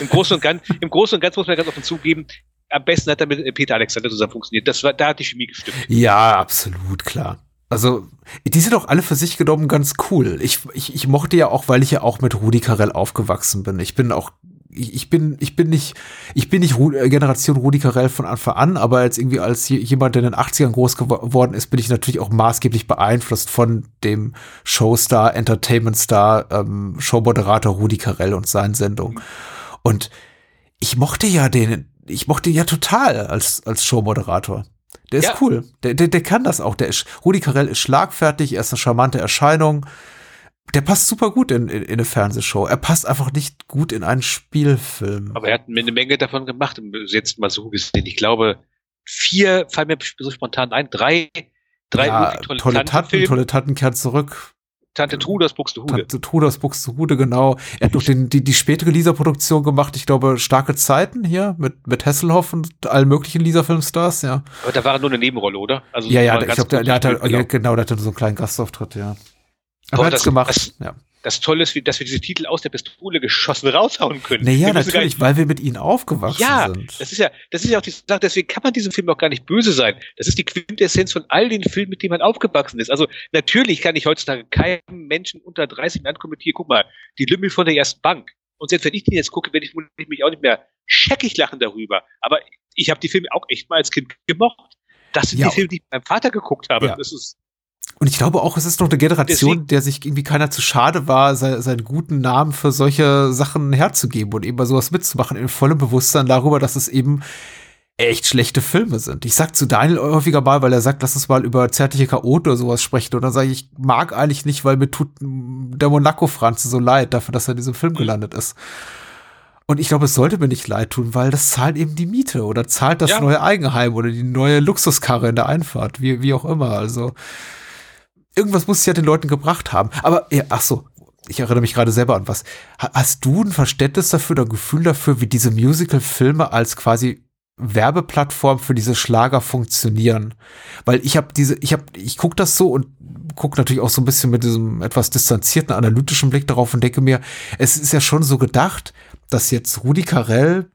Im Großen und Ganzen, im Großen und Ganzen muss man ganz offen zugeben, am besten hat er mit Peter Alexander zusammen funktioniert. Das war, da hat die Chemie gestimmt. Ja, absolut, klar. Also, die sind auch alle für sich genommen ganz cool. Ich, ich, ich mochte ja auch, weil ich ja auch mit Rudi Carell aufgewachsen bin. Ich bin auch, ich, ich bin, ich bin nicht, ich bin nicht Generation Rudi Carell von Anfang an, aber jetzt irgendwie als je- jemand, der in den 80ern groß geworden ist, bin ich natürlich auch maßgeblich beeinflusst von dem Showstar, Entertainment-Star, ähm, Showmoderator Rudi Carell und seinen Sendungen. Und ich mochte ja den, ich mochte ihn ja total als, als Showmoderator. Der ist Ja. cool. Der, der, der kann das auch. Der ist, Rudi Carell ist schlagfertig, er ist eine charmante Erscheinung. Der passt super gut in, in, in eine Fernsehshow. Er passt einfach nicht gut in einen Spielfilm. Aber er hat eine Menge davon gemacht, jetzt mal so gesehen. Ich glaube, vier fallen mir so spontan ein, drei, drei ja, tolle, Tatten, Tantenfilme. tolle Tatten kehrt zurück. Tante Trude aus Buxtehude. Tante Truders Buxtehude, genau. Er hat noch den, die, die spätere Lisa-Produktion gemacht. Ich glaube, starke Zeiten hier mit, mit Hasselhoff und allen möglichen Lisa-Filmstars, ja. Aber da war er nur eine Nebenrolle, oder? Also Ja, ja, ich glaube, der, der hat gespielt, ja, genau, der hatte so einen kleinen Gastauftritt, ja. Aber Boah, er hat's das- gemacht, das- ja. Das Tolle ist, dass wir diese Titel aus der Pistole geschossen raushauen können. Naja, natürlich, weil wir mit ihnen aufgewachsen Ja, sind. das ist ja, das ist ja auch die Sache, deswegen kann man diesem Film auch gar nicht böse sein. Das ist die Quintessenz von all den Filmen, mit denen man aufgewachsen ist. Also natürlich kann ich heutzutage keinem Menschen unter 30 ankommentieren, guck mal, die Lümmel von der ersten Bank. Und selbst wenn ich die jetzt gucke, werde ich mich auch nicht mehr scheckig lachen darüber. Aber ich habe die Filme auch echt mal als Kind gemocht. Das sind Ja. die Filme, die ich mit meinem Vater geguckt habe. Ja. Das ist, Und ich glaube auch, es ist noch eine Generation, Deswegen- der sich irgendwie keiner zu schade war, se- seinen guten Namen für solche Sachen herzugeben und eben bei sowas mitzumachen, in vollem Bewusstsein darüber, dass es eben echt schlechte Filme sind. Ich sag zu Daniel häufiger mal, weil er sagt, lass uns mal über zärtliche Chaoten oder sowas sprechen. Und dann sage ich, ich mag eigentlich nicht, weil mir tut der Monaco-Franze so leid dafür, dass er in diesem Film gelandet ist. Und ich glaube, es sollte mir nicht leid tun, weil das zahlt eben die Miete oder zahlt das Ja. neue Eigenheim oder die neue Luxuskarre in der Einfahrt, wie, wie auch immer. Also irgendwas muss es ja den Leuten gebracht haben. Aber ja, ach so, ich erinnere mich gerade selber an was. Ha- Hast du ein Verständnis dafür oder ein Gefühl dafür, wie diese Musical-Filme als quasi Werbeplattform für diese Schlager funktionieren? Weil ich habe diese, ich habe, ich gucke das so und gucke natürlich auch so ein bisschen mit diesem etwas distanzierten analytischen Blick darauf und denke mir, es ist ja schon so gedacht, dass jetzt Rudi Carell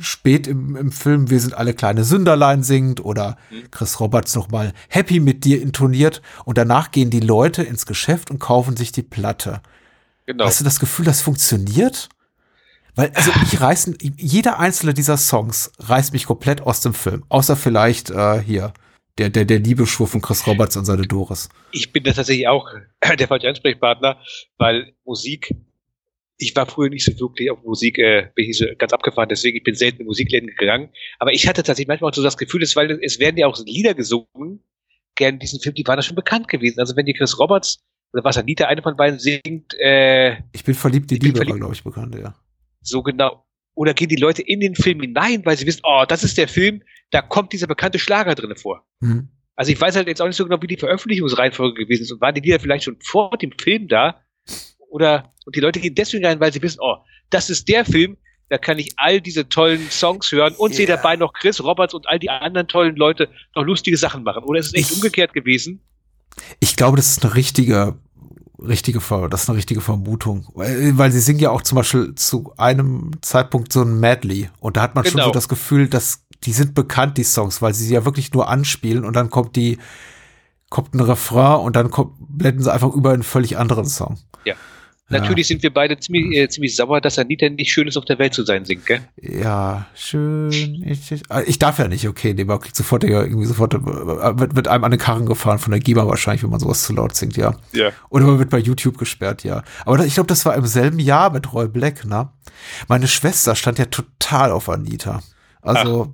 spät im, im Film Wir sind alle kleine Sünderlein singt oder Chris Roberts nochmal Happy mit dir intoniert und danach gehen die Leute ins Geschäft und kaufen sich die Platte. Genau. Hast du das Gefühl, das funktioniert? Weil, also mich reißen, jeder einzelne dieser Songs reißt mich komplett aus dem Film. Außer vielleicht äh, hier, der, der, der Liebesschwur von Chris Roberts und seine Doris. ich bin da tatsächlich auch [CLEARS THROAT] der falsche Ansprechpartner, weil Musik, ich war früher nicht so wirklich auf Musik, äh, bin ich so ganz abgefahren, deswegen ich bin selten in Musikläden gegangen. Aber ich hatte tatsächlich manchmal auch so das Gefühl, dass, weil es werden ja auch Lieder gesungen, gerne in diesem Film, die waren da schon bekannt gewesen. Also wenn die Chris Roberts oder was Anita, eine von beiden singt, äh, Ich bin verliebt, die Liebe war, glaube ich, bekannt, ja. so genau, oder gehen die Leute in den Film hinein, weil sie wissen, oh, das ist der Film, da kommt dieser bekannte Schlager drinne vor. Mhm. Also ich weiß halt jetzt auch nicht so genau, wie die Veröffentlichungsreihenfolge gewesen ist und waren die Lieder vielleicht schon vor dem Film da oder und die Leute gehen deswegen rein, weil sie wissen, oh, das ist der Film, da kann ich all diese tollen Songs hören und sehe Ja. dabei noch Chris Roberts und all die anderen tollen Leute noch lustige Sachen machen. Oder ist es echt Ich- umgekehrt gewesen? Ich glaube, das ist eine richtige, richtige, das ist eine richtige Vermutung. Weil, weil sie singen ja auch zum Beispiel zu einem Zeitpunkt so ein Medley. Und da hat man schon Genau. so das Gefühl, dass die sind bekannt, die Songs, weil sie sie ja wirklich nur anspielen und dann kommt die, kommt ein Refrain und dann kommt, blenden sie einfach über einen völlig anderen Song. Ja. Ja. Natürlich sind wir beide ziemlich, äh, ziemlich sauer, dass Anita nicht schön ist, auf der Welt zu sein singt, gell? Ja, schön. Ich, ich, ah, ich darf ja nicht, okay, nee, man kriegt sofort ja irgendwie sofort, äh, wird mit einem an den Karren gefahren von der GEMA wahrscheinlich, wenn man sowas zu laut singt, ja. Ja. Oder man wird bei YouTube gesperrt, ja. Aber ich glaube, das war im selben Jahr mit Roy Black, ne? Meine Schwester stand ja total auf Anita. Also, d-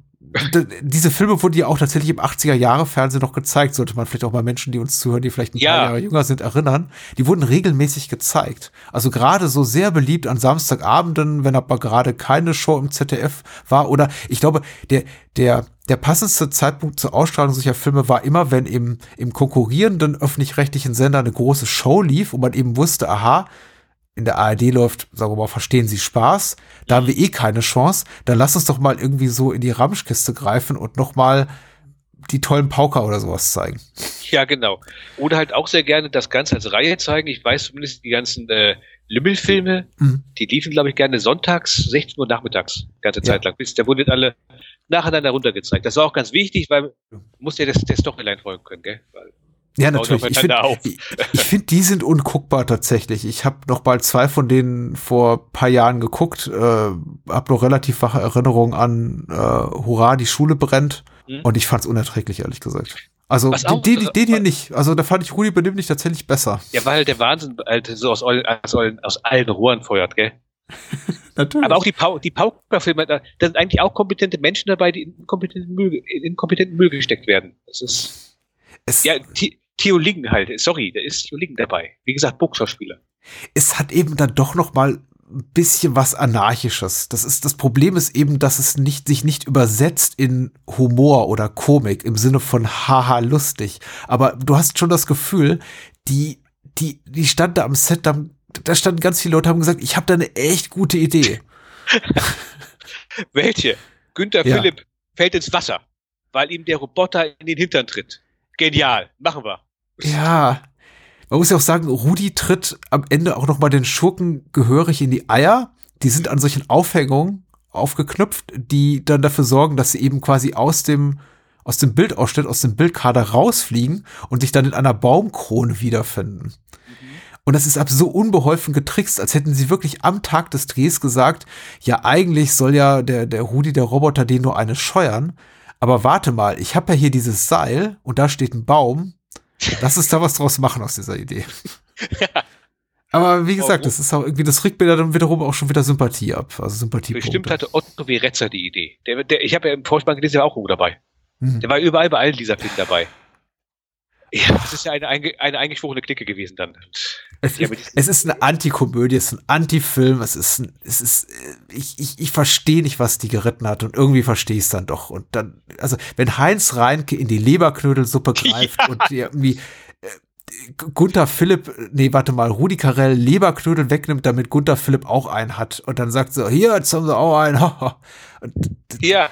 diese Filme wurden ja auch tatsächlich im 80er Jahre Fernsehen noch gezeigt. Sollte man vielleicht auch mal Menschen, die uns zuhören, die vielleicht ein Ja. paar Jahre jünger sind, erinnern. Die wurden regelmäßig gezeigt. Also gerade so sehr beliebt an Samstagabenden, wenn aber gerade keine Show im ZDF war. Oder ich glaube, der, der, der passendste Zeitpunkt zur Ausstrahlung solcher Filme war immer, wenn im, im konkurrierenden öffentlich-rechtlichen Sender eine große Show lief und man eben wusste, aha, in der ARD läuft, sagen wir mal, verstehen Sie Spaß, da haben wir eh keine Chance, dann lass uns doch mal irgendwie so in die Ramschkiste greifen und noch mal die tollen Pauker oder sowas zeigen. Ja, genau. Oder halt auch sehr gerne das Ganze als Reihe zeigen. Ich weiß zumindest die ganzen äh, Lümmelfilme, Mhm. die liefen, glaube ich, gerne sonntags, 16 Uhr nachmittags, ganze Ja. Zeit lang. Bis, da wurden alle nacheinander runtergezeigt. Das war auch ganz wichtig, weil man muss ja das, der Storyline folgen können, gell? Weil, Ja, natürlich. Ich finde, ich, ich find, die sind unguckbar tatsächlich. Ich habe noch mal zwei von denen vor paar Jahren geguckt, äh, habe noch relativ wache Erinnerungen an äh, Hurra, die Schule brennt Mhm. und ich fand's unerträglich, ehrlich gesagt. Also den, den, den hier nicht. Also da fand ich Rudi benimm dich tatsächlich besser. ja, weil der Wahnsinn halt so aus, allen- aus, aus allen Rohren feuert, gell? [LAUGHS] Natürlich. Aber auch die, Pau die Paukerfilme, da, da sind eigentlich auch kompetente Menschen dabei, die in inkompetenten Müll, in inkompetenten Müll gesteckt werden. Das ist, es, ja, The- Theo Lingen halt. Sorry, da ist Theo Lingen dabei. Wie gesagt, Boxerspieler. es hat eben dann doch noch mal ein bisschen was anarchisches. Das ist das Problem ist eben, dass es nicht sich nicht übersetzt in Humor oder Komik im Sinne von haha lustig, aber du hast schon das Gefühl, die die die stand da am Set, da, da standen ganz viele Leute haben gesagt, ich habe da eine echt gute Idee. [LAUGHS] Welche? Günther Ja. Philipp fällt ins Wasser, weil ihm der Roboter in den Hintern tritt. Genial. Machen wir. Ja. Man muss ja auch sagen, Rudi tritt am Ende auch noch mal den Schurken gehörig in die Eier. Die sind an solchen Aufhängungen aufgeknüpft, die dann dafür sorgen, dass sie eben quasi aus dem aus dem Bildausschnitt, aus dem Bildkader rausfliegen und sich dann in einer Baumkrone wiederfinden. Und das ist ab so unbeholfen getrickst, als hätten sie wirklich am Tag des Drehs gesagt, ja, eigentlich soll ja der, der Rudi, der Roboter, den nur eine scheuern. Aber warte mal, ich habe ja hier dieses Seil und da steht ein Baum. Lass uns da was draus machen aus dieser Idee. [LAUGHS] Aber wie gesagt, das ist auch irgendwie, das regt mir dann wiederum auch schon wieder Sympathie ab. Also Sympathie. Bestimmt hatte Otto W. Retzer die Idee. Der, der, ich habe ja im Vorspann gelesen, der war auch dabei. Mhm. Der war überall bei allen dieser Filmen dabei. Ja, das ist ja eine, eine eingeschworene Clique gewesen dann. Es, Ja, ist, es ist eine Antikomödie, es ist ein Antifilm, es ist ein, es ist, äh, ich, ich, ich verstehe nicht, was die geritten hat und irgendwie verstehe ich es dann doch. Und dann, also, wenn Heinz Reinke in die Leberknödelsuppe [LAUGHS] greift und die irgendwie äh, Gunther Philipp, nee, warte mal, Rudi Carell Leberknödel wegnimmt, damit Gunther Philipp auch einen hat. Und dann sagt so, hier, jetzt haben sie auch einen, [LAUGHS] und Ja,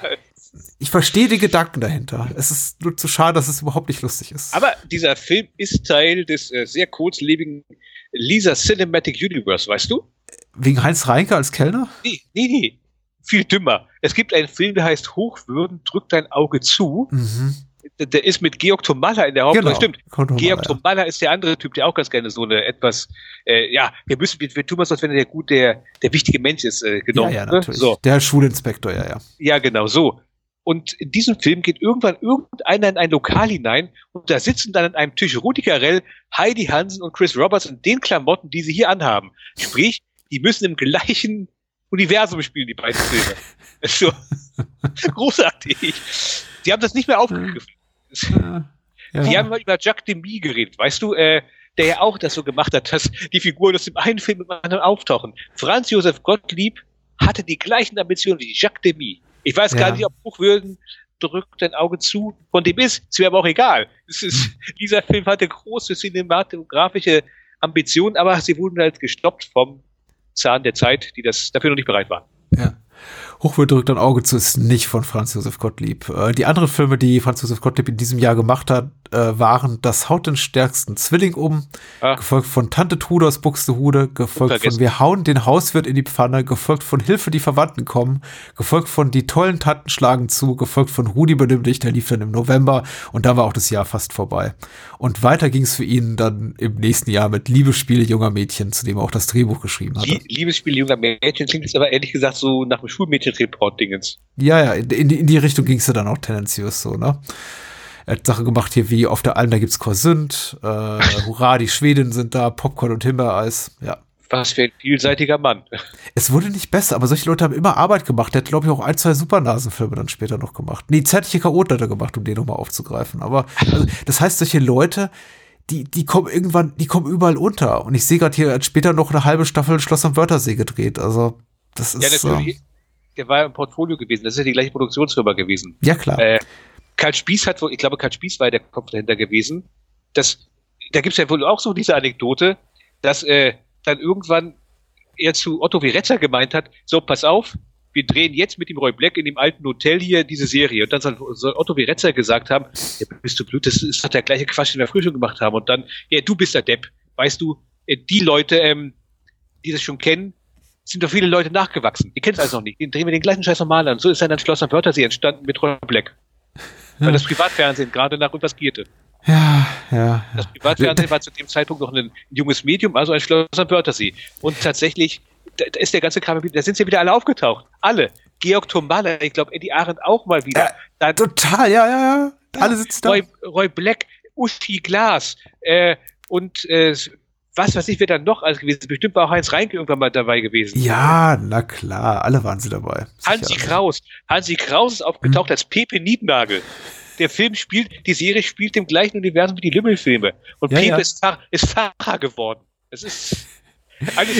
ich verstehe die Gedanken dahinter. Es ist nur zu schade, dass es überhaupt nicht lustig ist. aber dieser Film ist Teil des äh, sehr kurzlebigen Lisa Cinematic Universe, weißt du? Wegen Heinz Reinke als Kellner? Nee, nee, nee. Viel dümmer. Es gibt einen Film, der heißt Hochwürden, drück dein Auge zu. Mhm. Der- Der ist mit Georg Tomalla in der Hauptrolle. Stimmt. Kommt noch mal, Georg ja. Tomalla ist der andere Typ, der auch ganz gerne so eine etwas, äh, ja, wir müssen, wir, wir tun was, als wenn er der gut, der, der wichtige Mensch ist, äh, Ja, genommen. ja, ne? natürlich. So. Der Schulinspektor, ja, ja. Ja, genau, so. Und in diesem Film geht irgendwann irgendeiner in ein Lokal hinein und da sitzen dann an einem Tisch Rudi Carell, Heidi Hansen und Chris Roberts in den Klamotten, die sie hier anhaben. Sprich, die müssen im gleichen Universum spielen, die beiden Filme. Das [LAUGHS] ist so großartig. Die haben das nicht mehr aufgegriffen. Ja. Die haben mal über Jacques Demy geredet, weißt du, äh, der ja auch das so gemacht hat, dass die Figuren aus dem einen Film dem anderen auftauchen. Franz Josef Gottlieb hatte die gleichen Ambitionen wie Jacques Demy. Ich weiß Ja. gar nicht, ob Buchwürden drückt dein Auge zu von dem ist. Es wäre aber auch egal. Ist, [LAUGHS] dieser Film hatte große cinematografische Ambitionen, aber sie wurden halt gestoppt vom Zahn der Zeit, die das dafür noch nicht bereit waren. Ja. Hochwürd drückt ein Auge zu ist nicht von Franz Josef Gottlieb. Äh, die anderen Filme, die Franz Josef Gottlieb in diesem Jahr gemacht hat, äh, waren Das haut den stärksten Zwilling um, Ah. gefolgt von Tante Trude aus Buxtehude, gefolgt von. Wir hauen den Hauswirt in die Pfanne, gefolgt von Hilfe, die Verwandten kommen, gefolgt von Die tollen Tanten schlagen zu, gefolgt von Rudi benimm dich, der lief dann im November und da war auch das Jahr fast vorbei. Und weiter ging es für ihn dann im nächsten Jahr mit Liebesspiele junger Mädchen, zu dem er auch das Drehbuch geschrieben hatte. Lie Liebesspiel junger Mädchen klingt jetzt aber ehrlich gesagt so nach dem Schulmädchen-Report-Dingens. Ja, ja, in, in die Richtung ging es ja dann auch tendenziös so, ne? Er hat Sachen gemacht hier wie auf der Alm, da gibt's Korsünd, äh, [LAUGHS] Hurra, die Schwedinnen sind da, Popcorn und Himbeereis, ja. Was für ein vielseitiger Mann. Es wurde nicht besser, aber solche Leute haben immer Arbeit gemacht. Der hat, glaube ich, auch ein, zwei Supernasenfilme dann später noch gemacht. Nee, zärtliche Chaoten hat er gemacht, um den nochmal aufzugreifen. Aber also, das heißt, solche Leute, die, die kommen irgendwann, die kommen überall unter. Und ich sehe gerade hier, er hat später noch eine halbe Staffel Schloss am Wörthersee gedreht. Also, das Ja, ist. natürlich. äh, Der war ja im Portfolio gewesen. Das ist ja die gleiche Produktionsfirma gewesen. ja, klar. Äh, Karl Spieß hat wohl, ich glaube, Karl Spieß war der Kopf dahinter gewesen. Das, da gibt's ja wohl auch so diese Anekdote, dass äh, dann irgendwann er zu Otto Viretzer gemeint hat, so, pass auf, wir drehen jetzt mit dem Roy Black in dem alten Hotel hier diese Serie. Und dann soll, soll Otto Viretzer gesagt haben, ja, bist du blöd, das ist doch der gleiche Quatsch, den wir früher schon gemacht haben. Und dann, ja, du bist der Depp. Weißt du, äh, die Leute, ähm, die das schon kennen, sind doch viele Leute nachgewachsen. Die kennen es also noch nicht. Den drehen wir den gleichen Scheiß nochmal an. So ist dann das Schloss am Wörthersee entstanden mit Roy Black. Weil das Privatfernsehen gerade nach irgendwas gierte. ja, ja. Das ja. Privatfernsehen war zu dem Zeitpunkt noch ein junges Medium, also ein Schloss am Wörthersee. Und tatsächlich, da, ist der ganze Kram, wieder- da sind sie wieder alle aufgetaucht. Alle. Georg Tomalla, ich glaube Eddie Arendt auch mal wieder. Dann Total, ja, ja, ja. Alle sitzen da. Roy, Roy Black, Uschi Glas äh, und äh, was weiß ich, wer dann noch alles gewesen. Bestimmt war auch Heinz Reinke irgendwann mal dabei gewesen. Ja, na klar, alle waren sie dabei. Hansi Sicher. Kraus. Hansi Kraus ist aufgetaucht Hm. als Pepe Niednagel. Der Film spielt, die Serie spielt im gleichen Universum wie die Lümmelfilme. Und Ja, Pepe ja. Ist, ist Pfarrer geworden. Das ist.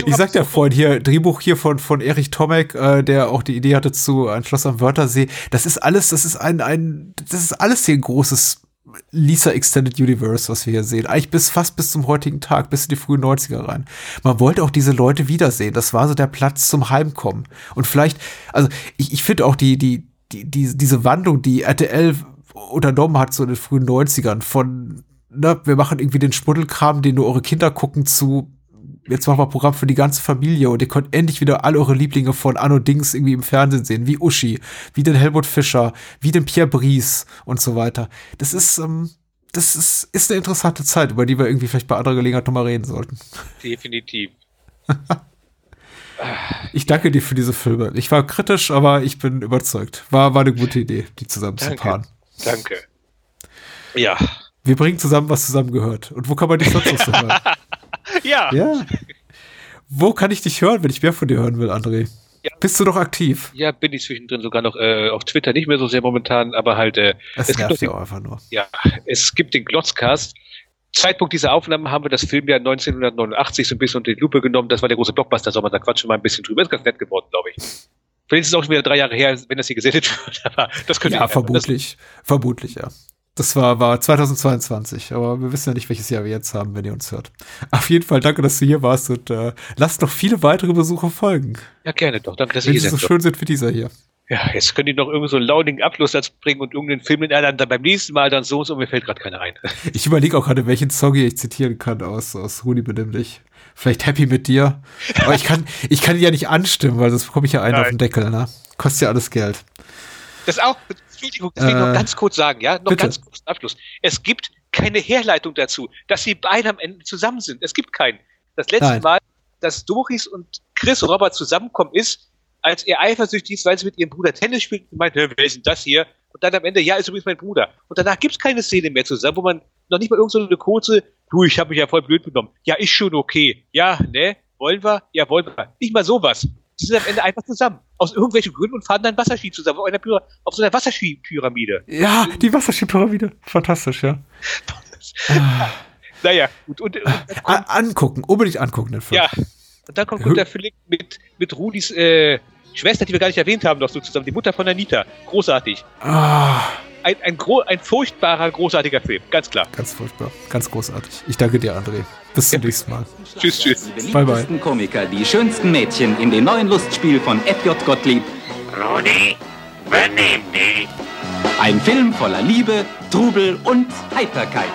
Ich sagte ja vorhin hier, Drehbuch hier von, von Erich Tomek, äh, der auch die Idee hatte zu Ein Schloss am Wörthersee. Das ist alles, das ist ein, ein, das ist alles hier ein großes Lisa Extended Universe, was wir hier sehen. Eigentlich bis fast bis zum heutigen Tag, bis in die frühen 90er rein. Man wollte auch diese Leute wiedersehen. Das war so der Platz zum Heimkommen. Und vielleicht, also ich, ich finde auch die, die, die, die, diese Wandlung, die RTL unternommen hat, so in den frühen 90ern, von, ne, wir machen irgendwie den Schmuddelkram, den nur eure Kinder gucken, zu jetzt machen wir ein Programm für die ganze Familie und ihr könnt endlich wieder alle eure Lieblinge von Anno Dings irgendwie im Fernsehen sehen, wie Uschi, wie den Helmut Fischer, wie den Pierre Brice und so weiter. Das ist, ähm, das ist, ist eine interessante Zeit, über die wir irgendwie vielleicht bei anderer Gelegenheit nochmal reden sollten. Definitiv. [LAUGHS] Ich danke dir für diese Filme. Ich war kritisch, aber ich bin überzeugt. War, war eine gute Idee, die zusammen zu Danke. paaren. Danke. Ja. Wir bringen zusammen, was zusammengehört. Und wo kann man dich sonst noch hören? [LAUGHS] Ja. Ja. Wo kann ich dich hören, wenn ich mehr von dir hören will, André? Ja. Bist du noch aktiv? Ja, bin ich zwischendrin sogar noch äh, auf Twitter, nicht mehr so sehr momentan, aber halt, äh, Es es gibt nervt ja den, auch einfach nur. ja, es gibt den Glotzcast, Zeitpunkt dieser Aufnahme haben wir das Filmjahr 1989 so ein bisschen unter die Lupe genommen. Das war der große Blockbuster, Sommer, da quatschen wir mal ein bisschen drüber. Ist ganz nett geworden, glaube ich. Vielleicht ist es auch schon wieder drei Jahre her, wenn das hier gesendet [LAUGHS] wird, aber das könnte Ja, ich- vermutlich. Vermutlich, ja. Das war, war 2022, aber wir wissen ja nicht, welches Jahr wir jetzt haben, wenn ihr uns hört. Auf jeden Fall danke, dass du hier warst und äh, lasst noch viele weitere Besuche folgen, ja, gerne doch. Danke, dass ihr hier so seid. schön sind wie dieser hier. Ja, jetzt könnt ihr noch irgendwie so einen launigen Abschlusssatz bringen und irgendeinen Film, dann, dann beim nächsten Mal dann so und so, mir fällt gerade keiner ein. [LAUGHS] Ich überlege auch gerade, welchen Song ich zitieren kann aus, aus Rudi Benimmlich. Vielleicht Happy mit dir. Aber ich kann, ich kann ihn ja nicht anstimmen, weil sonst bekomme ich ja einen Nein. auf den Deckel, ne? Kostet ja alles Geld. Das auch, Entschuldigung, das will ich Äh, noch ganz kurz sagen, ja, noch bitte. ganz kurz Abschluss. Es gibt keine Herleitung dazu, dass sie beide am Ende zusammen sind. Es gibt keinen. Das letzte Nein. Mal, dass Doris und Chris Robert zusammenkommen, ist, als er eifersüchtig ist, weil sie mit ihrem Bruder Tennis spielt und meint, "Hä, wer ist denn das hier? Und dann am Ende, ja, ist übrigens mein Bruder. Und danach gibt's keine Szene mehr zusammen, wo man noch nicht mal irgend so eine kurze, du, ich habe mich ja voll blöd genommen. Ja, ist schon okay. Ja, ne? Wollen wir? Ja, wollen wir. Nicht mal sowas. Die sind am Ende einfach zusammen. Aus irgendwelchen Gründen und fahren dann Wasserski zusammen auf, einer Pyra auf so einer Wasserskipyramide. Ja, die Wasserskipyramide. Fantastisch, ja. Naja, gut. Und, und, A angucken, unbedingt angucken, den Film. ja. und dann kommt Gunter Philipp mit, mit Rudis äh, Schwester, die wir gar nicht erwähnt haben, noch so zusammen. Die Mutter von Anita. Großartig. Ah, Ein, ein, ein furchtbarer, großartiger Film. Ganz klar. ganz furchtbar. Ganz großartig. Ich danke dir, André. Bis zum nächsten Mal. Tschüss, tschüss. Die Bye, beliebtesten Komiker, die schönsten Mädchen in dem neuen Lustspiel von F.J. Gottlieb. Rudi, übernehm dich. Ein Film voller Liebe, Trubel und Heiterkeit.